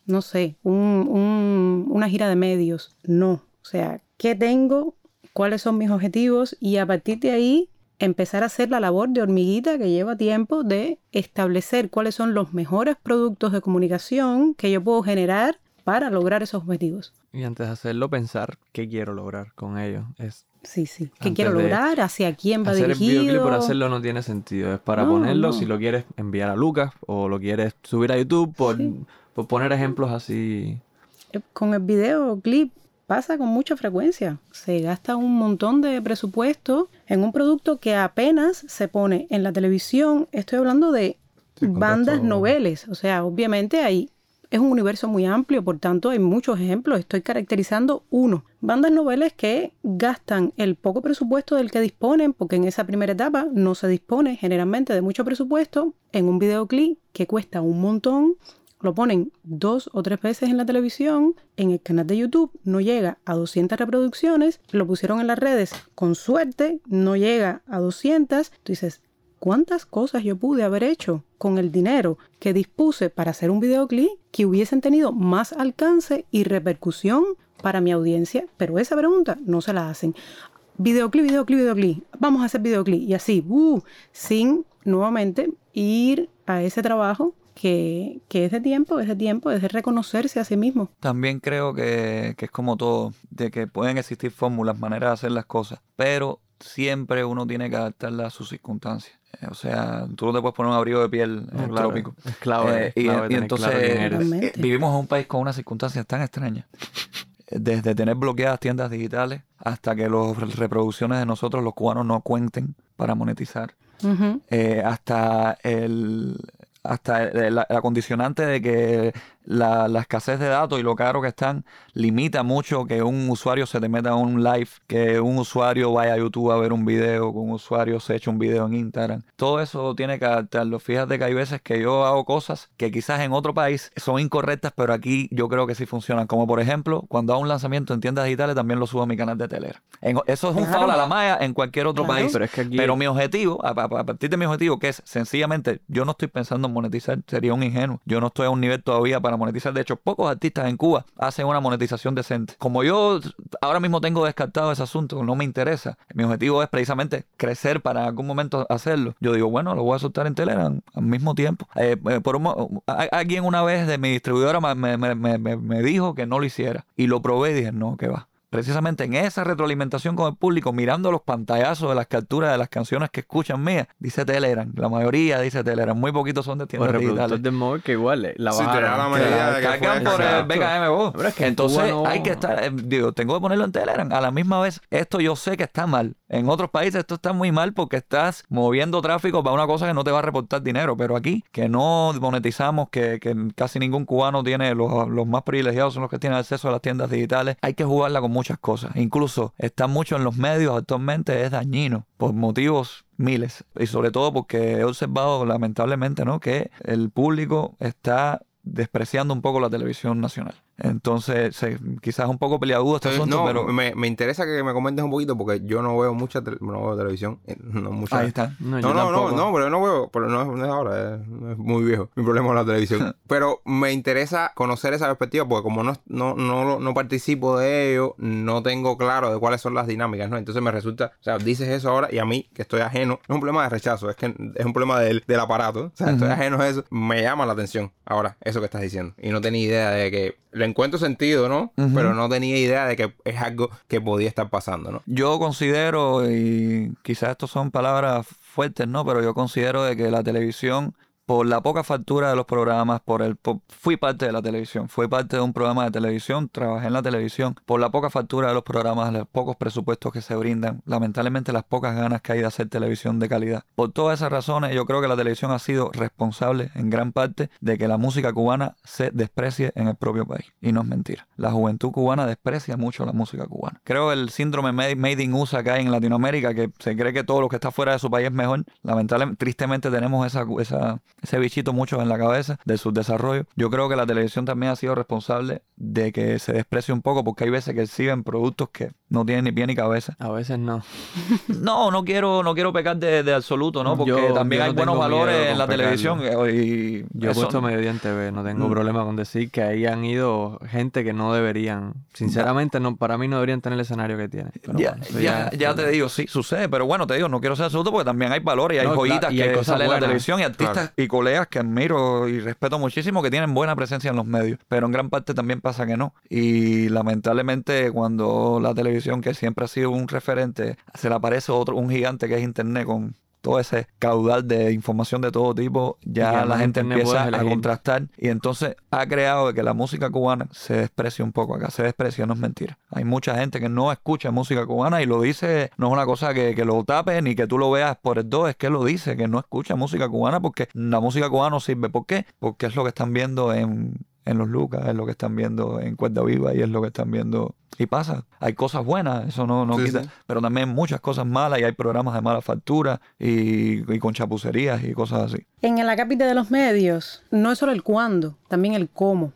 [SPEAKER 3] no sé, un- un- una gira de medios, no, o sea, ¿qué tengo? ¿Cuáles son mis objetivos? Y a partir de ahí empezar a hacer la labor de hormiguita que lleva tiempo de establecer cuáles son los mejores productos de comunicación que yo puedo generar para lograr esos objetivos.
[SPEAKER 2] Y antes de hacerlo, pensar qué quiero lograr con ello. Es
[SPEAKER 3] Sí, sí. ¿Qué
[SPEAKER 2] Antes
[SPEAKER 3] quiero lograr? ¿Hacia quién va
[SPEAKER 2] Hacer el
[SPEAKER 3] dirigido?
[SPEAKER 2] videoclip por hacerlo no tiene sentido. Es para
[SPEAKER 3] No,
[SPEAKER 2] ponerlo
[SPEAKER 3] no.
[SPEAKER 2] si lo quieres enviar a Lucas o lo quieres subir a YouTube por,
[SPEAKER 3] Sí.
[SPEAKER 2] por poner ejemplos así.
[SPEAKER 3] Eh, Con el videoclip pasa con mucha frecuencia. Se gasta un montón de presupuesto en un producto que apenas se pone en la televisión. Estoy hablando de
[SPEAKER 2] Sí,
[SPEAKER 3] bandas
[SPEAKER 2] contexto-
[SPEAKER 3] noveles. O sea, obviamente ahí es un universo muy amplio, por tanto hay muchos ejemplos. Estoy caracterizando uno. Bandas noveles que gastan el poco presupuesto del que disponen, porque en esa primera etapa no se dispone generalmente de mucho presupuesto, en un videoclip que cuesta un montón lo ponen dos o tres veces en la televisión, en el canal de YouTube no llega a 200 reproducciones, lo pusieron en las redes, con suerte no llega a 200, tú dices, ¿cuántas cosas yo pude haber hecho con el dinero que dispuse para hacer un videoclip que hubiesen tenido más alcance y repercusión para mi audiencia? Pero esa pregunta no se la hacen. Videoclip, videoclip, videoclip. Vamos a hacer videoclip. Y así, uh, sin nuevamente ir a ese trabajo que, que es de tiempo, es de tiempo, es de reconocerse a sí mismo.
[SPEAKER 4] También creo que, que es como todo, de que pueden existir fórmulas, maneras de hacer las cosas, pero siempre uno tiene que adaptarla a sus circunstancias. Eh, O sea, tú no te puedes poner un abrigo de piel en
[SPEAKER 2] No,
[SPEAKER 4] el
[SPEAKER 2] claro,
[SPEAKER 4] trópico.
[SPEAKER 2] Es clave.
[SPEAKER 4] Eh,
[SPEAKER 2] es
[SPEAKER 4] y,
[SPEAKER 2] clave
[SPEAKER 4] y
[SPEAKER 2] tener
[SPEAKER 4] entonces
[SPEAKER 2] claro
[SPEAKER 4] eh, vivimos en un país con unas circunstancias tan extrañas. Desde tener bloqueadas tiendas digitales hasta que las reproducciones de nosotros, los cubanos, no cuenten para monetizar. Eh, hasta el hasta la, la condicionante de que la, la escasez de datos y lo caro que están limita mucho que un usuario se te meta a un live, que un usuario vaya a YouTube a ver un video, que un usuario se eche un video en Instagram. Todo eso tiene que adaptarlo. Fíjate que hay veces que yo hago cosas que quizás en otro país son incorrectas, pero aquí yo creo que sí funcionan. Como por ejemplo, cuando hago un lanzamiento en tiendas digitales, también lo subo a mi canal de Telegram. En- eso es un
[SPEAKER 3] Claro.
[SPEAKER 4] a la malla en cualquier otro
[SPEAKER 3] Claro.
[SPEAKER 4] país.
[SPEAKER 2] Pero es que aquí.
[SPEAKER 4] Pero mi objetivo, a, a- a partir de mi objetivo, que es sencillamente, yo no estoy pensando en monetizar, sería un ingenuo. Yo no estoy a un nivel todavía para monetizar. De hecho, pocos artistas en Cuba hacen una monetización decente. Como yo ahora mismo tengo descartado ese asunto, no me interesa. Mi objetivo es precisamente crecer para en algún momento hacerlo. Yo digo, bueno, lo voy a soltar en Telegram al mismo tiempo. Eh, eh, por un alguien una vez de mi distribuidora me- me- me- me dijo que no lo hiciera. Y lo probé y dije, no, que va. Precisamente en esa retroalimentación con el público, mirando los pantallazos de las capturas de las canciones que escuchan mías, dice Telegram. La mayoría dice Telegram. Muy poquitos son de tiendas
[SPEAKER 2] reproductor
[SPEAKER 4] digitales.
[SPEAKER 2] del móvil que igual eh, la
[SPEAKER 1] Sí, te da la
[SPEAKER 2] bajaron.
[SPEAKER 1] medida de que
[SPEAKER 4] cargan
[SPEAKER 1] fue-
[SPEAKER 4] por el. BKM
[SPEAKER 2] es que
[SPEAKER 4] Entonces
[SPEAKER 2] no-
[SPEAKER 4] hay que estar, eh, digo, tengo que ponerlo en Telegram. A la misma vez, esto yo sé que está mal. En otros países esto está muy mal porque estás moviendo tráfico para una cosa que no te va a reportar dinero. Pero aquí, que no monetizamos, que, que casi ningún cubano tiene, los, los más privilegiados son los que tienen acceso a las tiendas digitales, hay que jugarla con muchas cosas. Incluso está mucho en los medios actualmente, es dañino por motivos miles. Y sobre todo porque he observado lamentablemente ¿no? que el público está despreciando un poco la televisión nacional. Entonces, se- quizás un poco peliagudo este
[SPEAKER 1] Entonces,
[SPEAKER 4] asunto,
[SPEAKER 1] no,
[SPEAKER 4] pero
[SPEAKER 1] me, me interesa que me comentes un poquito porque yo no veo mucha tele- no veo televisión, eh, no mucha.
[SPEAKER 4] ahí está.
[SPEAKER 2] No,
[SPEAKER 1] No, no, no, no, pero yo no veo, pero no, es- no es ahora, es, es muy viejo. Mi problema es la televisión. pero me interesa conocer esa perspectiva porque como no, no, no, no participo de ello, no tengo claro de cuáles son las dinámicas, ¿no? Entonces me resulta, o sea, dices eso ahora y a mí, que estoy ajeno, no es un problema de rechazo, es que es un problema del, del aparato, o sea, estoy
[SPEAKER 4] Ujú.
[SPEAKER 1] ajeno a eso, me llama la atención ahora, eso que estás diciendo. Y no tenía idea de que, le encuentro sentido, ¿no? Pero no tenía idea de que es algo que podía estar pasando, ¿no?
[SPEAKER 4] Yo considero, y quizás estos son palabras fuertes, ¿no? Pero yo considero de que la televisión, por la poca factura de los programas, por el fui parte de la televisión, fui parte de un programa de televisión, trabajé en la televisión, por la poca factura de los programas, los pocos presupuestos que se brindan, lamentablemente las pocas ganas que hay de hacer televisión de calidad. Por todas esas razones, yo creo que la televisión ha sido responsable en gran parte de que la música cubana se desprecie en el propio país. Y no es mentira. La juventud cubana desprecia mucho la música cubana. Creo el síndrome made, in USA que hay en Latinoamérica, que se cree que todo lo que está fuera de su país es mejor. Lamentablemente, tristemente tenemos esa, ese bichito mucho en la cabeza de su desarrollo. Yo creo que la televisión también ha sido responsable de que se desprecie un poco porque hay veces que exhiben productos que no tienen ni pie ni cabeza.
[SPEAKER 2] A veces no.
[SPEAKER 4] No, no quiero, no quiero pecar de, de absoluto, ¿no? Porque
[SPEAKER 2] Yo-
[SPEAKER 4] también
[SPEAKER 2] yo
[SPEAKER 4] hay
[SPEAKER 2] no
[SPEAKER 4] buenos valores en la televisión.
[SPEAKER 2] pecarlo.
[SPEAKER 4] Y
[SPEAKER 2] Yo he puesto medio en TV, no tengo
[SPEAKER 4] Mm.
[SPEAKER 2] problema con decir que ahí han ido gente que no deberían. Sinceramente, no, para mí no deberían tener el escenario que tienen.
[SPEAKER 4] Ya,
[SPEAKER 2] bueno,
[SPEAKER 4] ya, ya te digo, sí, sucede, pero bueno, te digo, no quiero ser absoluto porque también hay valores y hay
[SPEAKER 2] No,
[SPEAKER 4] joyitas
[SPEAKER 2] y hay
[SPEAKER 4] que
[SPEAKER 2] cosas
[SPEAKER 4] salen en la televisión y artistas
[SPEAKER 1] Claro.
[SPEAKER 4] y colegas que admiro y respeto muchísimo que tienen buena presencia en los medios, pero en gran parte también pasa que no. Y lamentablemente cuando la televisión, que siempre ha sido un referente, se le aparece otro, un gigante que es Internet con todo ese caudal de información de todo tipo, ya la gente empieza a contrastar y entonces ha creado que la música cubana se desprecia un poco acá, se desprecia, no es mentira. Hay mucha gente que no escucha música cubana y lo dice, no es una cosa que, que lo tape ni que tú lo veas por el dos, es que lo dice, que no escucha música cubana porque la música cubana no sirve. ¿Por qué? Porque es lo que están viendo en, en los Lucas, es lo que están viendo en Cuerda Viva y es lo que están viendo. Y pasa, hay cosas buenas, eso no, no
[SPEAKER 1] Sí,
[SPEAKER 4] quita,
[SPEAKER 1] sí.
[SPEAKER 4] pero también muchas cosas malas y hay programas de mala factura y, y con chapucerías y cosas así.
[SPEAKER 3] En la cápita de los medios, no es solo el cuándo, también el cómo.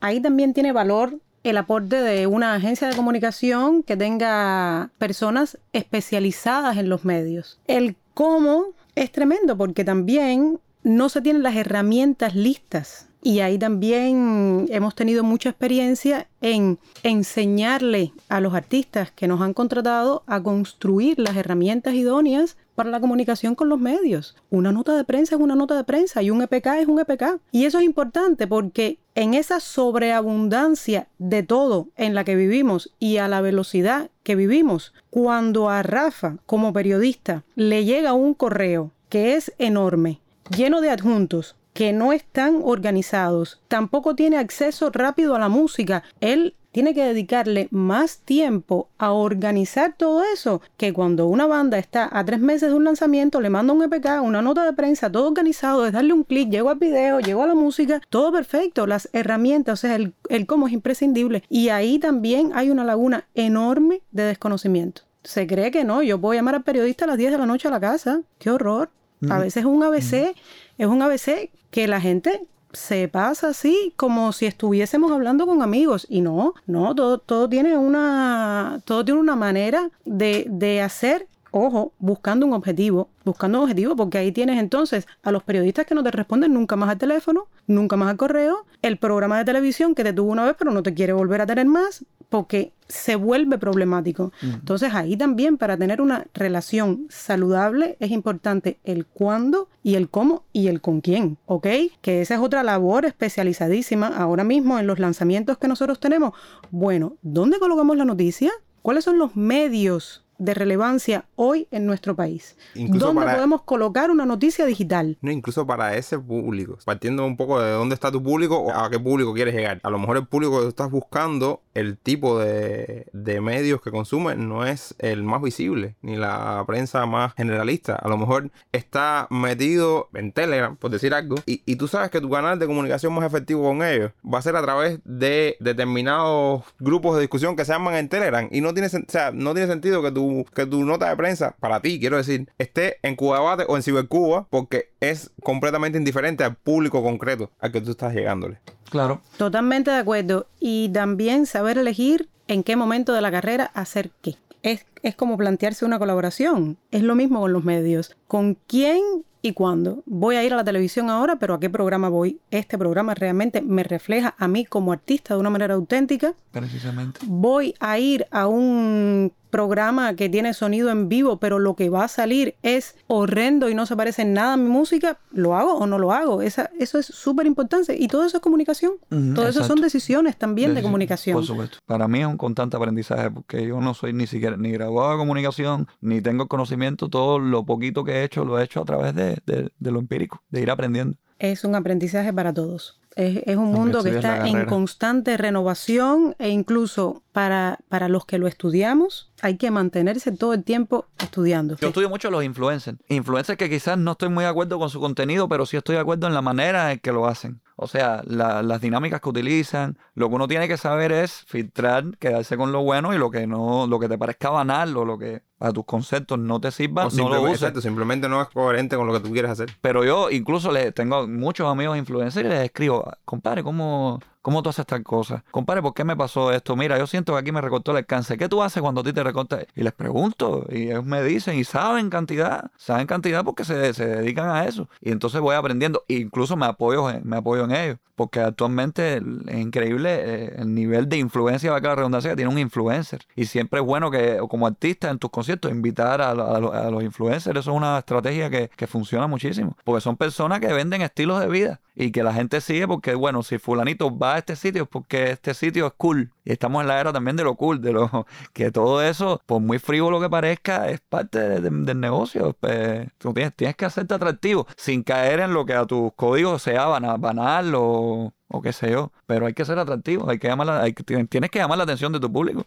[SPEAKER 3] Ahí también tiene valor el aporte de una agencia de comunicación que tenga personas especializadas en los medios. El cómo es tremendo porque también no se tienen las herramientas listas. Y ahí también hemos tenido mucha experiencia en enseñarle a los artistas que nos han contratado a construir las herramientas idóneas para la comunicación con los medios. Una nota de prensa es una nota de prensa y un EPK es un EPK. Y eso es importante porque en esa sobreabundancia de todo en la que vivimos y a la velocidad que vivimos, cuando a Rafa como periodista le llega un correo que es enorme, lleno de adjuntos, que no están organizados, tampoco tiene acceso rápido a la música, él tiene que dedicarle más tiempo a organizar todo eso que cuando una banda está a tres meses de un lanzamiento, le manda un EPK, una nota de prensa, todo organizado, es darle un clic, llego al video, llego a la música, todo perfecto, las herramientas, o sea, el, el cómo es imprescindible. Y ahí también hay una laguna enorme de desconocimiento. Se cree que no, yo puedo llamar al periodista a las 10 de la noche a la casa, qué horror. A veces es un ABC, es un ABC que la gente se pasa así como si estuviésemos hablando con amigos. Y no, no, todo, todo tiene una todo tiene una manera de, de hacer, ojo, buscando un objetivo, buscando un objetivo porque ahí tienes entonces a los periodistas que no te responden nunca más al teléfono, nunca más al correo, el programa de televisión que te tuvo una vez pero no te quiere volver a tener más, porque se vuelve problemático. Entonces ahí también para tener una relación saludable es importante el cuándo y el cómo y el con quién, ¿ok? Que esa es otra labor especializadísima ahora mismo en los lanzamientos que nosotros tenemos. Bueno, ¿dónde colocamos la noticia? ¿Cuáles son los medios de relevancia hoy en nuestro país.
[SPEAKER 1] Incluso
[SPEAKER 3] ¿Dónde
[SPEAKER 1] para-
[SPEAKER 3] podemos colocar una noticia digital?
[SPEAKER 1] No, incluso para ese público. Partiendo un poco de dónde está tu público o a qué público quieres llegar. A lo mejor el público que tú estás buscando, el tipo de, de medios que consume no es el más visible, ni la prensa más generalista. A lo mejor está metido en Telegram, por decir algo, y, y tú sabes que tu canal de comunicación más efectivo con ellos va a ser a través de determinados grupos de discusión que se llaman en Telegram. Y no tiene, o sea, no tiene sentido que tu, que tu nota de prensa, para ti, quiero decir, esté en Cuba Debate o en Cibercuba, porque es completamente indiferente al público concreto al que tú estás llegándole.
[SPEAKER 4] Claro.
[SPEAKER 3] Totalmente de acuerdo. Y también saber elegir en qué momento de la carrera hacer qué. Es, es como plantearse una colaboración. Es lo mismo con los medios. ¿Con quién y cuándo? Voy a ir a la televisión ahora, pero ¿a qué programa voy? Este programa realmente me refleja a mí como artista de una manera auténtica.
[SPEAKER 4] Precisamente.
[SPEAKER 3] Voy a ir a un programa que tiene sonido en vivo, pero lo que va a salir es horrendo y no se parece en nada a mi música, ¿lo hago o no lo hago? Esa, eso es súper importante. Y todo eso es comunicación.
[SPEAKER 4] Ujú,
[SPEAKER 3] todo eso son decisiones también de comunicación.
[SPEAKER 4] Por supuesto. Para mí es un constante aprendizaje porque yo no soy ni siquiera ni graduado de comunicación, ni tengo conocimiento. Todo lo poquito que he hecho lo he hecho a través de, de- de lo empírico, de ir aprendiendo.
[SPEAKER 3] Es un aprendizaje para todos. Es, es un
[SPEAKER 2] Aunque
[SPEAKER 3] mundo que está en constante renovación e incluso para, para los que lo estudiamos hay que mantenerse todo el tiempo estudiando.
[SPEAKER 4] Yo estudio mucho los influencers. Influencers que quizás no estoy muy de acuerdo con su contenido, pero sí estoy de acuerdo en la manera en que lo hacen. O sea, la- las dinámicas que utilizan. Lo que uno tiene que saber es filtrar, quedarse con lo bueno y lo que no, lo que te parezca banal o lo que a tus conceptos no te sirva,
[SPEAKER 1] O
[SPEAKER 4] no lo uses.
[SPEAKER 1] exacto, simplemente no es coherente con lo que tú quieres hacer.
[SPEAKER 4] Pero yo incluso le tengo muchos amigos influencers y les escribo, compadre, ¿cómo, ¿cómo tú haces tal cosa? Compadre, ¿por qué me pasó esto? Mira, yo siento que aquí me recortó el alcance. ¿Qué tú haces cuando a ti te recorta? Y les pregunto, y ellos me dicen, y saben cantidad, saben cantidad porque se, se dedican a eso. Y entonces voy aprendiendo, e incluso me apoyo, me apoyo en ellos. Porque actualmente es increíble eh, el nivel de influencia, va la redundancia, que tiene un influencer. Y siempre es bueno que, como artista en tus conciertos, invitar a, a a los influencers. Eso es una estrategia que, funciona muchísimo. Porque son personas que venden estilos de vida y que la gente sigue porque, bueno, si fulanito va a este sitio es porque este sitio es cool. Y estamos en la era también de lo cool, de lo que todo eso, por muy frívolo que parezca, es parte de- de- del negocio. Pues, tú tienes, que hacerte atractivo sin caer en lo que a tus códigos sea bana- banal o, o qué sé yo. Pero hay que ser atractivo, hay que llamar la- hay tienes que llamar la atención de tu público.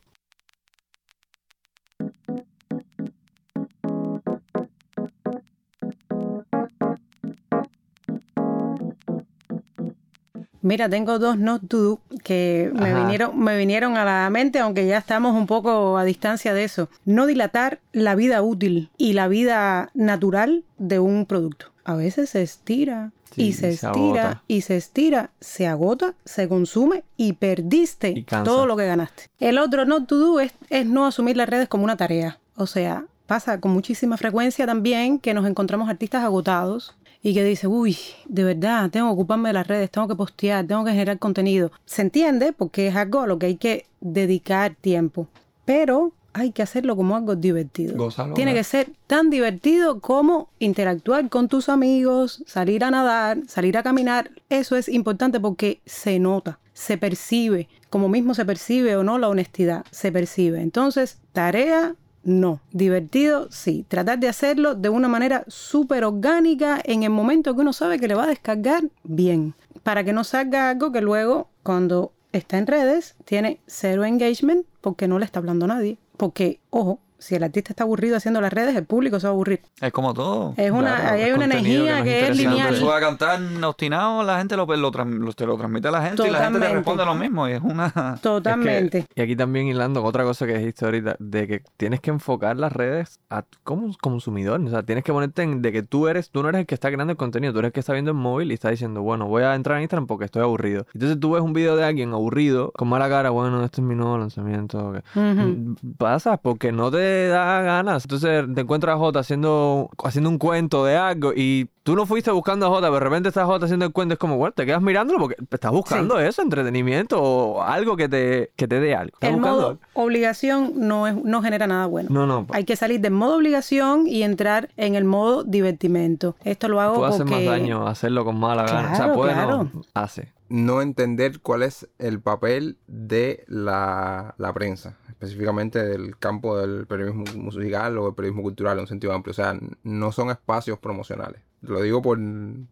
[SPEAKER 3] Mira, tengo dos not to do que me
[SPEAKER 2] Ajá.
[SPEAKER 3] vinieron, me vinieron a la mente, aunque ya estamos un poco a distancia de eso. No dilatar la vida útil y la vida natural de un producto. A veces se estira
[SPEAKER 2] Sí,
[SPEAKER 3] y se estira
[SPEAKER 2] agota.
[SPEAKER 3] y se estira, se agota, se consume y perdiste
[SPEAKER 2] Y
[SPEAKER 3] todo lo que ganaste. El otro not to do es, es no asumir las redes como una tarea. O sea, pasa con muchísima frecuencia también que nos encontramos artistas agotados y que dice, uy, de verdad, tengo que ocuparme de las redes, tengo que postear, tengo que generar contenido. Se entiende porque es algo a lo que hay que dedicar tiempo, pero hay que hacerlo como algo divertido. Tiene
[SPEAKER 4] ¿verdad?
[SPEAKER 3] que ser tan divertido como interactuar con tus amigos, salir a nadar, salir a caminar. Eso es importante porque se nota, se percibe, como mismo se percibe o no la honestidad, se percibe. Entonces, tarea no. Divertido, sí. Tratar de hacerlo de una manera súper orgánica en el momento que uno sabe que le va a descargar bien. Para que no salga algo que luego, cuando está en redes, tiene cero engagement porque no le está hablando a nadie. Porque, ojo, si el artista está aburrido haciendo las redes, el público se va a aburrir.
[SPEAKER 4] Es como todo.
[SPEAKER 3] Es una,
[SPEAKER 2] Claro,
[SPEAKER 3] ahí hay
[SPEAKER 2] es
[SPEAKER 3] una energía
[SPEAKER 2] que
[SPEAKER 3] que,
[SPEAKER 2] no es
[SPEAKER 3] lineal.
[SPEAKER 4] Tú vas a cantar obstinado, la gente lo, lo, tran- lo- te lo transmite a la gente y la gente te responde lo mismo. Y es una.
[SPEAKER 2] Es que-
[SPEAKER 3] Totalmente.
[SPEAKER 2] y aquí también hilando otra cosa que dijiste ahorita, de que tienes que enfocar las redes a como consumidor. O sea, tienes que ponerte en de que tú eres, tú no eres el que está creando el contenido, tú eres el que está viendo el móvil y está diciendo, bueno, voy a entrar en Instagram porque estoy aburrido. Entonces tú ves un video de alguien aburrido, con mala cara, bueno, este es mi nuevo lanzamiento. Mm, Pasa porque no te te da ganas. Entonces te encuentras a Jota haciendo, haciendo un cuento de algo y tú no fuiste buscando a Jota, pero de repente estás Jota haciendo el cuento. Es como, bueno, te quedas mirándolo porque estás buscando eso, entretenimiento o algo que te, que te dé algo. Estás
[SPEAKER 3] El
[SPEAKER 2] buscando
[SPEAKER 3] modo
[SPEAKER 2] algo.
[SPEAKER 3] obligación no, es, no genera nada bueno.
[SPEAKER 2] No, no.
[SPEAKER 3] Hay que salir del modo obligación y entrar en el modo divertimento. Esto lo hago
[SPEAKER 2] Puede hacer
[SPEAKER 3] porque...
[SPEAKER 2] más daño hacerlo con mala gana. o sea,
[SPEAKER 3] Claro,
[SPEAKER 2] puede
[SPEAKER 3] claro.
[SPEAKER 2] no. Hace.
[SPEAKER 1] no entender cuál es el papel de la, la prensa, específicamente del campo del periodismo musical o del periodismo cultural en un sentido amplio. O sea, no son espacios promocionales. Lo digo por,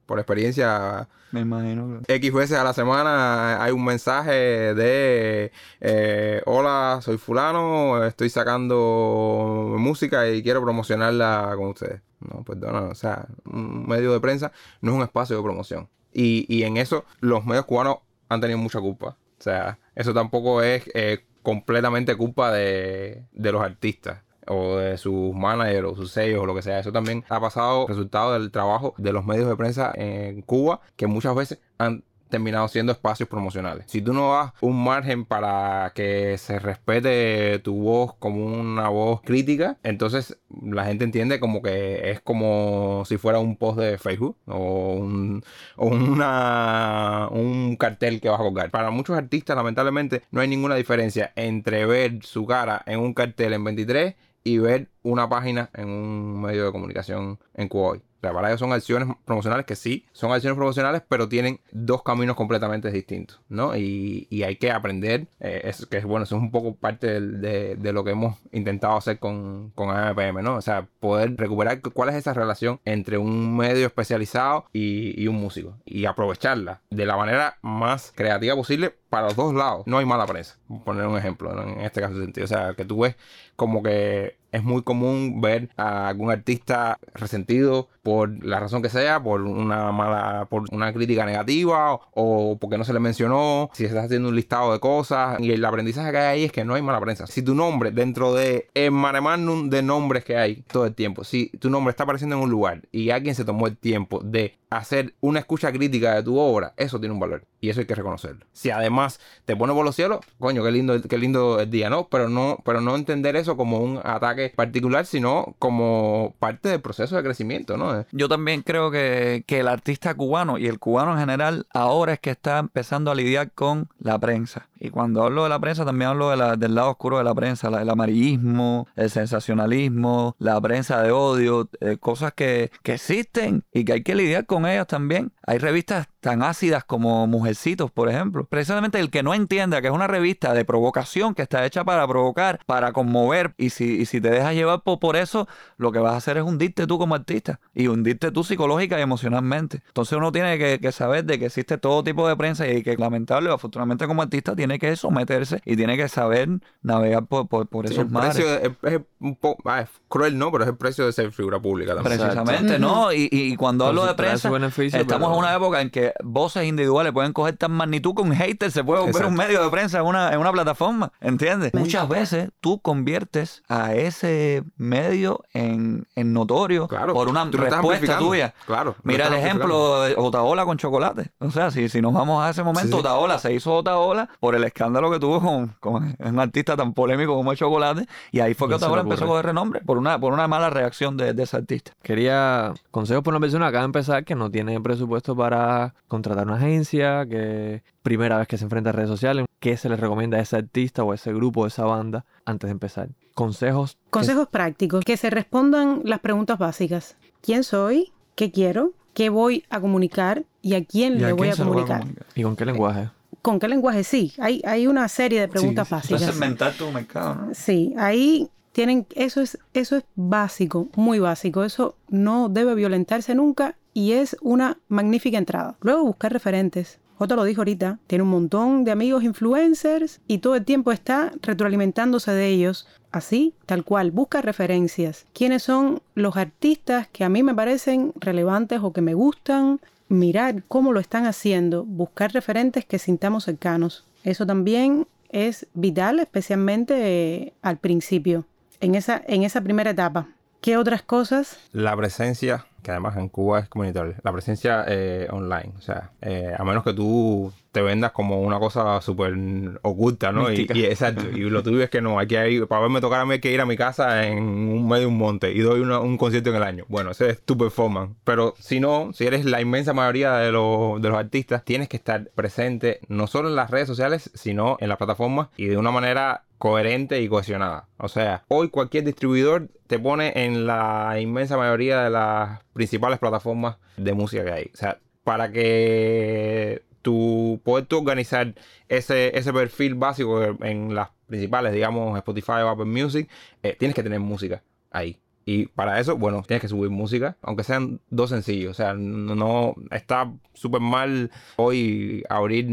[SPEAKER 1] por experiencia.
[SPEAKER 4] Me imagino.
[SPEAKER 1] X veces a la semana hay un mensaje de eh, hola, soy fulano, estoy sacando música y quiero promocionarla con ustedes. No, perdona, o sea, un medio de prensa no es un espacio de promoción. Y, y en eso los medios cubanos han tenido mucha culpa. O sea, eso tampoco es eh, completamente culpa de, de los artistas o de sus managers o sus sellos o lo que sea. Eso también ha pasado resultado del trabajo de los medios de prensa en Cuba que muchas veces han terminado siendo espacios promocionales. Si tú no das un margen para que se respete tu voz como una voz crítica, entonces la gente entiende como que es como si fuera un post de Facebook o un, o una, un cartel que vas a colgar. Para muchos artistas, lamentablemente, no hay ninguna diferencia entre ver su cara en un cartel en 23 y ver una página en un medio de comunicación en Cuba hoy. Para ellos son acciones promocionales que sí, son acciones promocionales, pero tienen dos caminos completamente distintos, ¿no? Y, y hay que aprender, eh, es, que bueno, eso es un poco parte de, de lo que hemos intentado hacer con, con AMPM, ¿no? O sea, poder recuperar cu- cuál es esa relación entre un medio especializado y, y un músico y aprovecharla de la manera más creativa posible para los dos lados. No hay mala prensa, poner un ejemplo, ¿no? en este caso sentido. O sea, que tú ves como que es muy común ver a algún artista resentido por la razón que sea, por una mala, por una crítica negativa o, porque no se le mencionó, si se está haciendo un listado de cosas. Y el aprendizaje que hay ahí es que no hay mala prensa. Si tu nombre dentro de el mare magnum de nombres que hay todo el tiempo, si tu nombre está apareciendo en un lugar y alguien se tomó el tiempo de hacer una escucha crítica de tu obra, eso tiene un valor y eso hay que reconocerlo. Si además te pone por los cielos, coño, qué lindo, qué lindo el día, ¿no? Pero no, pero no entender eso como un ataque particular, sino como parte del proceso de crecimiento, ¿no?
[SPEAKER 4] Yo también creo que, que el artista cubano y el cubano en general ahora es que está empezando a lidiar con la prensa. Y cuando hablo de la prensa también hablo de la- del lado oscuro de la prensa, el amarillismo, el sensacionalismo, la prensa de odio, eh, cosas que, que existen y que hay que lidiar con ellas también. Hay revistas tan ácidas como Mujercitos, por ejemplo. Precisamente el que no entienda que es una revista de provocación que está hecha para provocar, para conmover, y si, y si te dejas llevar por, por eso, lo que vas a hacer es hundirte tú como artista y hundirte tú psicológica y emocionalmente. Entonces uno tiene que, que saber de que existe todo tipo de prensa y que lamentable o afortunadamente como artista tiene que someterse y tiene que saber navegar por, por, por
[SPEAKER 1] Sí,
[SPEAKER 4] esos
[SPEAKER 1] el
[SPEAKER 4] mares.
[SPEAKER 1] precio es, es un poco ah, es cruel, ¿no? Pero es el precio de ser figura pública también.
[SPEAKER 4] Precisamente, ¿no? Y, y cuando hablo de prensa, estamos en una época en que voces individuales pueden coger tan magnitud que un hater se puede volver
[SPEAKER 1] Exacto.
[SPEAKER 4] un medio de prensa en una, en una plataforma, ¿entiendes? Muchas veces tú conviertes a ese medio en, en notorio
[SPEAKER 1] Claro.
[SPEAKER 4] por una respuesta tuya.
[SPEAKER 1] Claro.
[SPEAKER 4] Mira el ejemplo de Otaola con chocolate. O sea, si, si nos vamos a ese momento,
[SPEAKER 1] Sí, sí.
[SPEAKER 4] Otaola se hizo Otaola por el escándalo que tuvo con, con un artista tan polémico como el chocolate. Y ahí fue que
[SPEAKER 2] No
[SPEAKER 4] Otaola empezó a coger renombre por una, por una mala reacción de, de ese artista.
[SPEAKER 2] Quería consejos para una persona que acaba de empezar que no tiene presupuesto para contratar una agencia, que primera vez que se enfrenta a redes sociales, ¿qué se les recomienda a ese artista o a ese grupo o esa banda antes de empezar? Consejos. que-
[SPEAKER 3] Consejos prácticos, que se respondan las preguntas básicas. ¿Quién soy? ¿Qué quiero? ¿Qué voy a comunicar? ¿Y a quién
[SPEAKER 4] ¿Y
[SPEAKER 3] le
[SPEAKER 4] a
[SPEAKER 3] voy
[SPEAKER 4] quién
[SPEAKER 3] a
[SPEAKER 4] voy a
[SPEAKER 3] comunicar?
[SPEAKER 2] ¿Y con qué lenguaje?
[SPEAKER 3] ¿Con qué lenguaje? Sí, hay, hay una serie de preguntas
[SPEAKER 4] Sí,
[SPEAKER 3] básicas.
[SPEAKER 4] Entonces, segmentar tu mercado, ¿no?
[SPEAKER 3] Sí, ahí tienen, eso es, eso es básico, muy básico. Eso no debe violentarse nunca y es una magnífica entrada. Luego buscar referentes. Otro lo dijo ahorita, tiene un montón de amigos influencers y todo el tiempo está retroalimentándose de ellos. Así, tal cual, busca referencias. ¿Quiénes son los artistas que a mí me parecen relevantes o que me gustan? Mirar cómo lo están haciendo, buscar referentes que sintamos cercanos. Eso también es vital, especialmente eh, al principio, en esa, en esa primera etapa. ¿Qué otras cosas?
[SPEAKER 1] La presencia que además en Cuba es comunitario, la presencia eh, online. O sea, eh, a menos que tú te vendas como una cosa súper oculta, ¿no? Y, y exacto. Y lo tuyo es que no, hay que ir, para verme tocar a mí hay que ir a mi casa en un medio de un monte y doy una- un concierto en el año. Bueno, ese es tu performance. Pero si no, si eres la inmensa mayoría de los, de los artistas, tienes que estar presente no solo en las redes sociales, sino en las plataformas y de una manera coherente y cohesionada. O sea, hoy cualquier distribuidor te pone en la inmensa mayoría de las principales plataformas de música que hay. O sea, para que tu poder tú organizar ese, ese perfil básico en las principales, digamos, Spotify o Apple Music, eh, tienes que tener música ahí. Y para eso, bueno, tienes que subir música, aunque sean dos sencillos. O sea, no, está súper mal hoy abrir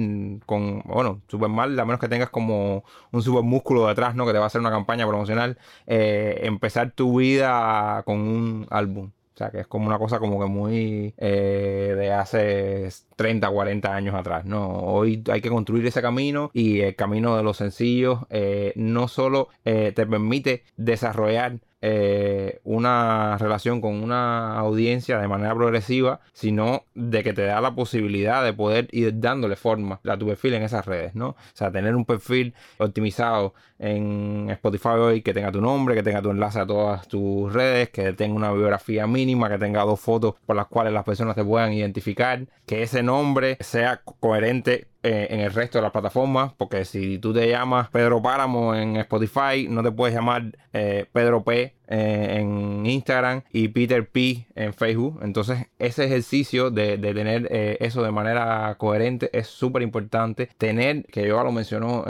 [SPEAKER 1] con, bueno, súper mal, a menos que tengas como un super músculo detrás, ¿no? Que te va a hacer una campaña promocional, eh, empezar tu vida con un álbum. Sea, que es como una cosa como que muy eh, de hace 30, 40 años atrás, ¿no? Hoy hay que construir ese camino y el camino de los sencillos eh, no solo eh, te permite desarrollar eh, una relación con una audiencia de manera progresiva, sino de que te da la posibilidad de poder ir dándole forma a tu perfil en esas redes, ¿no? O sea, tener un perfil optimizado en Spotify hoy que tenga tu nombre, que tenga tu enlace a todas tus redes, que tenga una biografía mínima, que tenga dos fotos por las cuales las personas te puedan identificar, que ese nombre sea co- coherente eh, en el resto de las plataformas, porque si tú te llamas Pedro Páramo en Spotify, no te puedes llamar eh, Pedro P eh, en Instagram y Peter P en Facebook. Entonces, ese ejercicio de, de tener eh, eso de manera coherente es súper importante. Tener, que yo lo mencionó,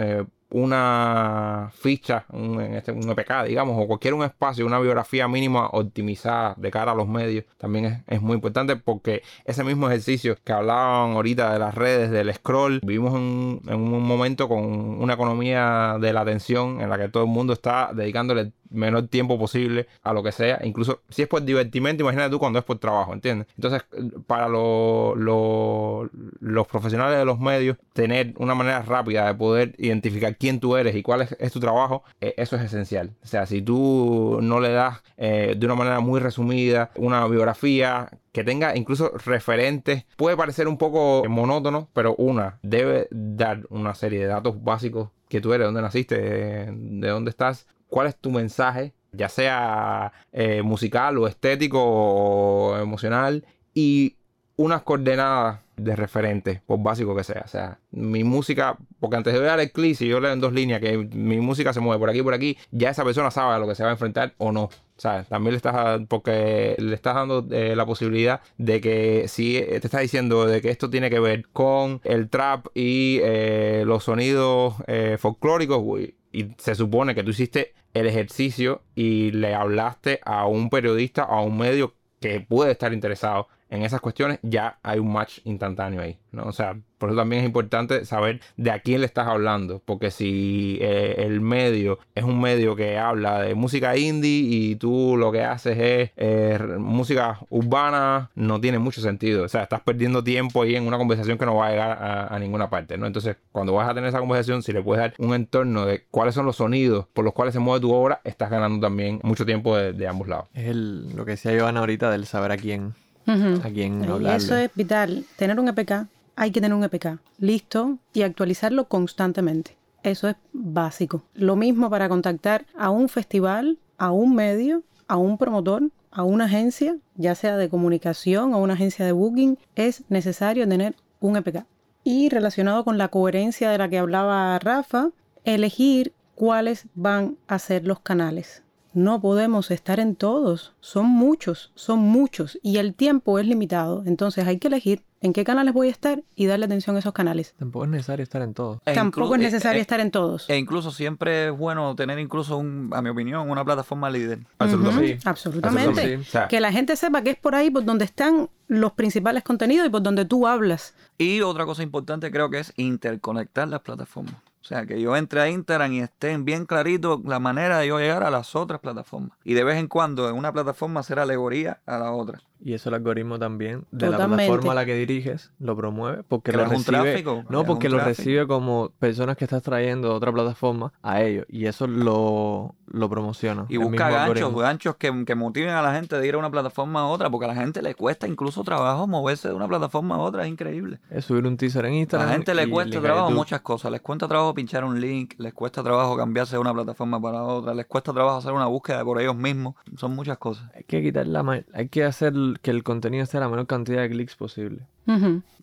[SPEAKER 1] una ficha, un, este, un EPK, digamos, o cualquier un espacio, una biografía mínima optimizada de cara a los medios, también es, muy importante porque ese mismo ejercicio que hablaban ahorita de las redes, del scroll, vivimos en, en un momento con una economía de la atención en la que todo el mundo está dedicándole menor tiempo posible a lo que sea, incluso si es por divertimento, imagínate tú cuando es por trabajo, ¿entiendes? Entonces, para lo- lo- los profesionales de los medios, tener una manera rápida de poder identificar quién tú eres y cuál es, es tu trabajo, eh, eso es esencial. O sea, si tú no le das eh, de una manera muy resumida una biografía que tenga incluso referentes, puede parecer un poco monótono, pero una debe dar una serie de datos básicos que tú eres, dónde naciste, de, de dónde estás, cuál es tu mensaje, ya sea eh, musical o estético o emocional, y unas coordenadas de referente, por básico que sea. O sea, mi música, porque antes de dar el clic, si yo leo en dos líneas que mi música se mueve por aquí por aquí, ya esa persona sabe a lo que se va a enfrentar o no. Sea, también le estás, porque le estás dando eh, la posibilidad de que si te está diciendo de que esto tiene que ver con el trap y eh, los sonidos eh, folclóricos, uy, y se supone que tú hiciste el ejercicio y le hablaste a un periodista, a un medio que puede estar interesado en esas cuestiones, ya hay un match instantáneo ahí, ¿no? O sea, por eso también es importante saber de a quién le estás hablando, porque si eh, el medio es un medio que habla de música indie y tú lo que haces es eh, música urbana, no tiene mucho sentido, o sea, estás perdiendo tiempo ahí en una conversación que no va a llegar a, ninguna parte, ¿no? Entonces, cuando vas a tener esa conversación, si le puedes dar un entorno de cuáles son los sonidos por los cuales se mueve tu obra, estás ganando también mucho tiempo de, ambos lados.
[SPEAKER 2] Es el, lo que decía Giovanna ahorita del saber a quién, A.
[SPEAKER 3] Eso es vital. Tener un EPK, hay que tener un EPK listo y actualizarlo constantemente. Eso es básico. Lo mismo para contactar a un festival, a un medio, a un promotor, a una agencia, ya sea de comunicación o una agencia de booking, es necesario tener un EPK. Y relacionado con la coherencia de la que hablaba Rafa, elegir cuáles van a ser los canales. No podemos estar en todos. Son muchos, son muchos. Y el tiempo es limitado. Entonces hay que elegir en qué canales voy a estar y darle atención a esos canales.
[SPEAKER 2] Tampoco es necesario estar en todo.
[SPEAKER 4] E
[SPEAKER 3] Tampoco es
[SPEAKER 4] e-
[SPEAKER 3] necesario
[SPEAKER 4] e-
[SPEAKER 3] estar en todos.
[SPEAKER 4] E incluso siempre es bueno tener incluso, un, a mi opinión, una plataforma líder.
[SPEAKER 1] Absolutamente.
[SPEAKER 3] Absolutamente.
[SPEAKER 2] Sí.
[SPEAKER 3] Que la gente sepa que es por ahí por donde están los principales contenidos y por donde tú hablas.
[SPEAKER 4] Y otra cosa importante creo que es interconectar las plataformas. Sea, que yo entre a Instagram y estén bien clarito la manera de yo llegar a las otras plataformas. Y de vez en cuando en una plataforma hacer alegoría a la otra.
[SPEAKER 2] Y eso el algoritmo también de la plataforma a la que diriges lo promueve porque lo
[SPEAKER 4] Creas un
[SPEAKER 2] recibe,
[SPEAKER 4] tráfico,
[SPEAKER 2] no porque
[SPEAKER 4] un
[SPEAKER 2] lo
[SPEAKER 4] tráfico.
[SPEAKER 2] recibe como personas que estás trayendo de otra plataforma a ellos y eso lo, lo promociona.
[SPEAKER 4] Y busca ganchos,
[SPEAKER 2] algoritmo.
[SPEAKER 4] ganchos que, que motiven a la gente de ir a una plataforma a otra, porque a la gente le cuesta incluso trabajo moverse de una plataforma a otra, es increíble.
[SPEAKER 2] Es subir un teaser en
[SPEAKER 4] A
[SPEAKER 2] Instagram.
[SPEAKER 4] la gente le cuesta
[SPEAKER 2] a
[SPEAKER 4] trabajo muchas cosas. Les cuesta trabajo pinchar un link, les cuesta trabajo cambiarse de una plataforma para otra, les cuesta trabajo hacer una búsqueda por ellos mismos. Son muchas cosas.
[SPEAKER 2] Hay que quitar la hay que hacer que el contenido esté a la menor cantidad de clics posible.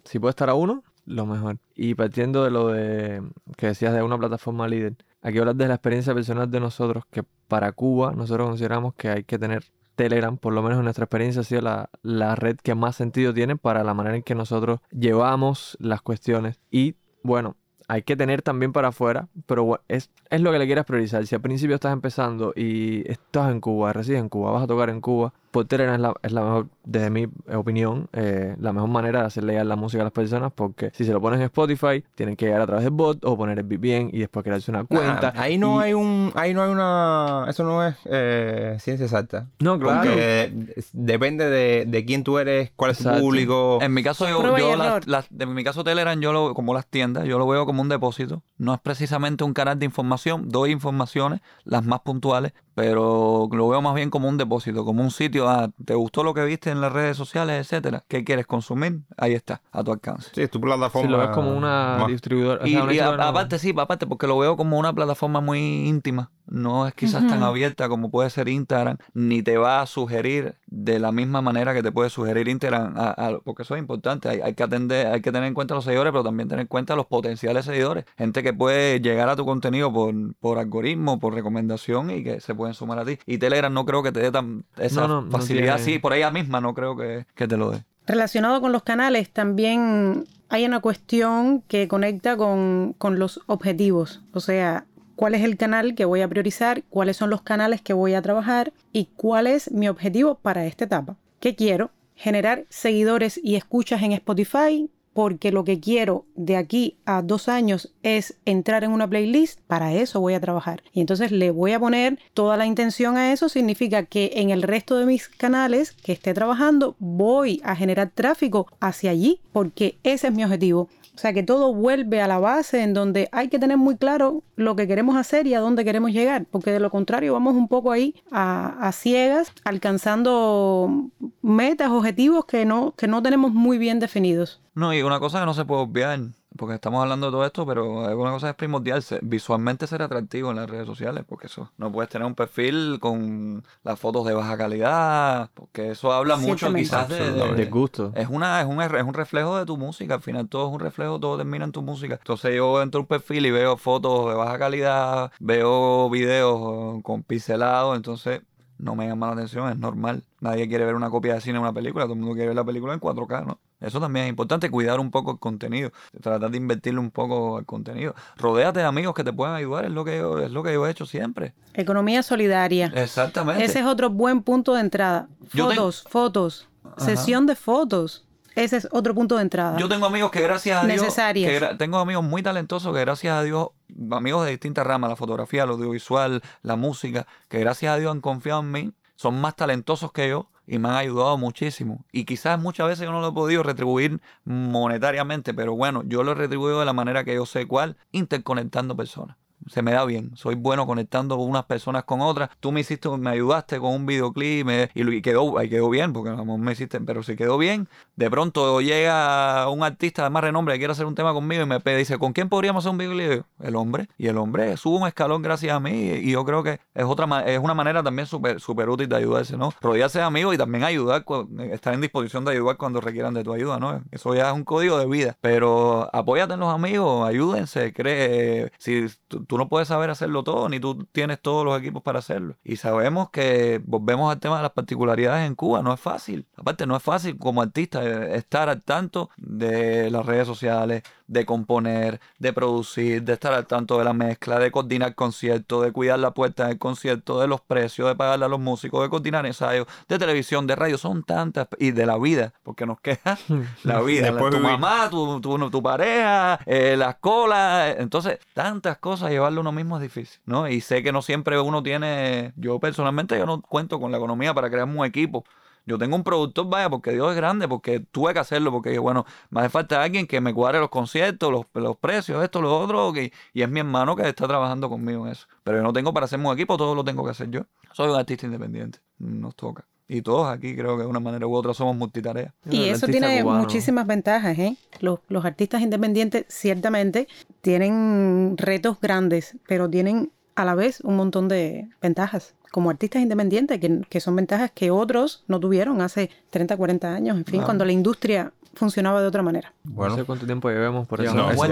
[SPEAKER 2] Si puede estar a uno, lo mejor. Y partiendo de lo de que decías de una plataforma líder, aquí hablas de la experiencia personal de nosotros, que para Cuba nosotros consideramos que hay que tener Telegram, por lo menos en nuestra experiencia ha sido la, la red que más sentido tiene para la manera en que nosotros llevamos las cuestiones. Y bueno, hay que tener también para afuera, pero es, es lo que le quieras priorizar. Si al principio estás empezando y estás en Cuba, resides en Cuba, vas a tocar en Cuba, por Telegram es la, es la mejor, desde mi opinión, eh, la mejor manera de hacerle llegar la música a las personas, porque si se lo pones en Spotify, tienen que llegar a través del bot o poner el VPN y después crearse una cuenta.
[SPEAKER 1] Nah, ahí no
[SPEAKER 2] Y-
[SPEAKER 1] hay un, ahí no hay una, eso no es eh, ciencia exacta.
[SPEAKER 2] No, claro.
[SPEAKER 1] Porque depende de, de quién tú eres, cuál es tu
[SPEAKER 2] Exacto.
[SPEAKER 1] público.
[SPEAKER 4] En mi caso, yo, yo las- las- en mi caso Telegram, yo lo, como las tiendas, yo lo veo como un depósito. No es precisamente un canal de información, doy informaciones, las más puntuales, pero lo veo más bien como un depósito, como un sitio. Ah, ¿Te gustó lo que viste en las redes sociales, etcétera? ¿Qué quieres consumir? Ahí está, a tu alcance.
[SPEAKER 1] Sí, es tu plataforma.
[SPEAKER 2] Si lo ves como una
[SPEAKER 1] más-
[SPEAKER 2] distribuidora. o
[SPEAKER 4] Y,
[SPEAKER 2] sea, una
[SPEAKER 4] y a-
[SPEAKER 2] distribuidora-
[SPEAKER 4] aparte, sí, aparte, porque lo veo como una plataforma muy íntima. No es quizás tan abierta como puede ser Instagram, ni te va a sugerir de la misma manera que te puede sugerir Instagram, a- a- porque eso es importante. Hay, hay que atender, hay que tener en cuenta los seguidores, pero también tener en cuenta los potenciales seguidores. Gente que puede llegar a tu contenido por, por algoritmo, por recomendación y que se pueden sumar a ti. Y Telegram no creo que te dé tan esa
[SPEAKER 2] No, no, no
[SPEAKER 4] facilidad
[SPEAKER 2] tiene-
[SPEAKER 4] así, por ella misma no creo que, que te lo dé.
[SPEAKER 3] Relacionado con los canales, también hay una cuestión que conecta con, con los objetivos. O sea, cuál es el canal que voy a priorizar, cuáles son los canales que voy a trabajar y cuál es mi objetivo para esta etapa. ¿Qué quiero? Generar seguidores y escuchas en Spotify porque lo que quiero de aquí a dos años es entrar en una playlist, para eso voy a trabajar. Y entonces le voy a poner toda la intención a eso, significa que en el resto de mis canales que esté trabajando voy a generar tráfico hacia allí, porque ese es mi objetivo. O sea que todo vuelve a la base en donde hay que tener muy claro lo que queremos hacer y a dónde queremos llegar, porque de lo contrario vamos un poco ahí a, ciegas, alcanzando metas, objetivos que no, que no tenemos muy bien definidos.
[SPEAKER 4] No, y una cosa que no se puede obviar, porque estamos hablando de todo esto, pero una cosa que es primordial, visualmente ser atractivo en las redes sociales, porque eso, no puedes tener un perfil con las fotos de baja calidad, porque eso habla mucho quizás de, de-
[SPEAKER 2] gusto.
[SPEAKER 4] es una es un, es un reflejo de tu música, al final todo es un reflejo, todo termina en tu música. Entonces yo entro a un perfil y veo fotos de baja calidad, veo videos con pixelado, entonces no me llama la atención, es normal. Nadie quiere ver una copia de cine de una película, todo el mundo quiere ver la película en 4K, ¿no? Eso también es importante, cuidar un poco el contenido, tratar de invertirle un poco al contenido. Rodéate de amigos que te puedan ayudar, es lo que yo, es lo que yo he hecho siempre.
[SPEAKER 3] Economía solidaria.
[SPEAKER 4] Exactamente.
[SPEAKER 3] Ese es otro buen punto de entrada. Fotos, fotos, sesión de fotos. Ese es otro punto de entrada.
[SPEAKER 4] Yo tengo amigos que gracias a Dios,
[SPEAKER 3] Necesarias.
[SPEAKER 4] que gra- tengo amigos muy talentosos que gracias a Dios, amigos de distintas ramas, la fotografía, el audiovisual, la música, que gracias a Dios han confiado en mí, son más talentosos que yo y me han ayudado muchísimo. Y quizás muchas veces yo no lo he podido retribuir monetariamente, pero bueno, yo lo he retribuido de la manera que yo sé cuál, interconectando personas. Se me da bien, soy bueno conectando unas personas con otras. Tú me hiciste, me ayudaste con un videoclip me- y, lo- y quedó, quedó bien, porque vamos, me hiciste, pero si quedó bien, de pronto llega un artista de más renombre que quiere hacer un tema conmigo y me pide, dice, ¿con quién podríamos hacer un videoclip? El hombre. Y el hombre sube un escalón gracias a mí y yo creo que es otra es una manera también súper súper útil de ayudarse, ¿no? Rodearse de amigos y también ayudar, estar en disposición de ayudar cuando requieran de tu ayuda, ¿no? Eso ya es un código de vida. Pero apóyate en los amigos, ayúdense, cree, si tú, tú no puedes saber hacerlo todo, ni tú tienes todos los equipos para hacerlo. Y sabemos que volvemos al tema de las particularidades en Cuba, no es fácil. Aparte, no es fácil como artista eh, estar al tanto de las redes sociales, de componer, de producir, de estar al tanto de la mezcla, de coordinar conciertos, de cuidar la puerta del concierto, de los precios, de pagarle a los músicos, de coordinar ensayos, de televisión, de radio, son tantas, y de la vida, porque nos queja la vida,
[SPEAKER 1] Después
[SPEAKER 4] tu
[SPEAKER 1] vivir.
[SPEAKER 4] mamá, tu, tu, tu pareja, eh, las colas, entonces tantas cosas, llevarlo uno mismo es difícil, ¿no? Y sé que no siempre uno tiene, yo personalmente yo no cuento con la economía para crearme un equipo, Yo tengo un productor, vaya, porque Dios es grande, porque tuve que hacerlo, porque bueno, me hace falta alguien que me cuadre los conciertos, los, los precios, esto, lo otro, y es mi hermano que está trabajando conmigo en eso. Pero yo no tengo para hacerme un equipo, todo lo tengo que hacer yo. Soy un artista independiente, nos toca. Y todos aquí creo que de una manera u otra somos multitareas.
[SPEAKER 3] Y eso tiene muchísimas ventajas, ¿eh? Los, los artistas independientes ciertamente tienen retos grandes, pero tienen a la vez un montón de ventajas como artistas independientes, que, que, son ventajas que otros no tuvieron hace 30, 40 años, en fin, cuando la industria funcionaba de otra manera.
[SPEAKER 2] Bueno, no sé cuánto tiempo llevemos por eso.
[SPEAKER 1] No,
[SPEAKER 2] buen,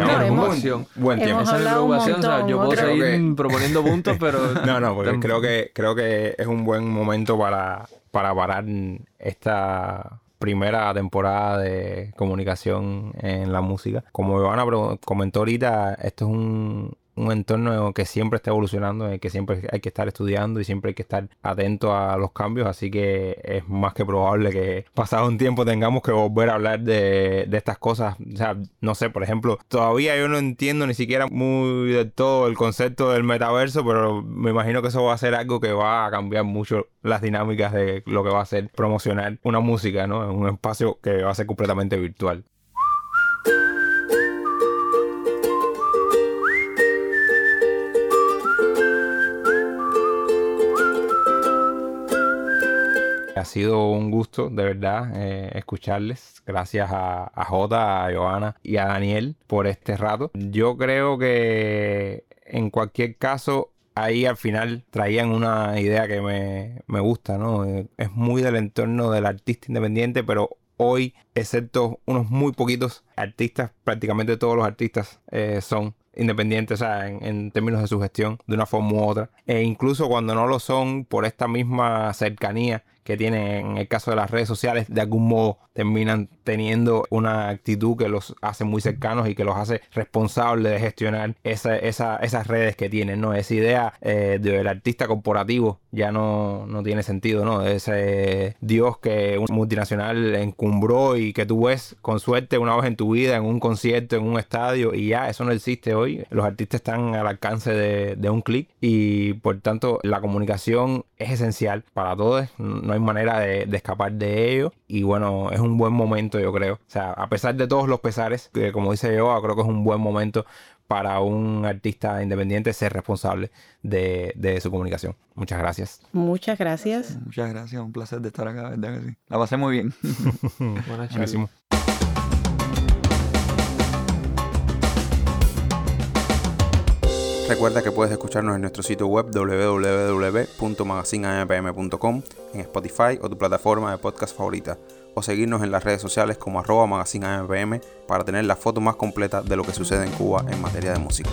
[SPEAKER 1] tiempo. buen tiempo.
[SPEAKER 2] Esa es mi preocupación. O sea, yo puedo seguir proponiendo puntos, pero...
[SPEAKER 1] no, no, porque creo que, creo que es un buen momento para, para parar esta primera temporada de comunicación en la música. Como Ivana comentó ahorita, esto es un, un entorno que siempre está evolucionando, en el que siempre hay que estar estudiando y siempre hay que estar atento a los cambios, así que es más que probable que pasado un tiempo tengamos que volver a hablar de, estas cosas. O sea, no sé, por ejemplo, todavía yo no entiendo ni siquiera muy de todo el concepto del metaverso, pero me imagino que eso va a ser algo que va a cambiar mucho las dinámicas de lo que va a ser promocionar una música, ¿no? En un espacio que va a ser completamente virtual. Ha sido un gusto, de verdad, eh, escucharles. Gracias a, a Jota, a Joana y a Daniel por este rato. Yo creo que en cualquier caso ahí al final traían una idea que me, me, gusta, ¿no? Es muy del entorno del artista independiente, pero hoy, excepto unos muy poquitos artistas, prácticamente todos los artistas eh, son independientes, o sea, en, en, términos de su gestión, de una forma u otra. E incluso cuando no lo son, por esta misma cercanía que tienen en el caso de las redes sociales, de algún modo terminan teniendo una actitud que los hace muy cercanos y que los hace responsables de gestionar esa, esas redes que tienen, ¿no? Esa idea eh, del artista corporativo ya no, no tiene sentido, ¿no? Ese Dios que un multinacional encumbró y que tú ves con suerte una vez en tu vida en un concierto, en un estadio y ya, eso no existe hoy. Los artistas están al alcance de, de un clic y por tanto la comunicación es esencial para todos. No hay manera de, escapar de ello. Y bueno, es un buen momento, yo creo. O sea, a pesar de todos los pesares, que como dice yo, creo que es un buen momento para un artista independiente ser responsable de, su comunicación. Muchas gracias.
[SPEAKER 3] Muchas gracias.
[SPEAKER 4] Muchas gracias, un placer de estar acá, ¿verdad que sí? La pasé muy bien.
[SPEAKER 1] Buenísimo. Recuerda que puedes escucharnos en nuestro sitio web www.magazineampm.com, en Spotify o tu plataforma de podcast favorita, o seguirnos en las redes sociales como arroba para tener la foto más completa de lo que sucede en Cuba en materia de música.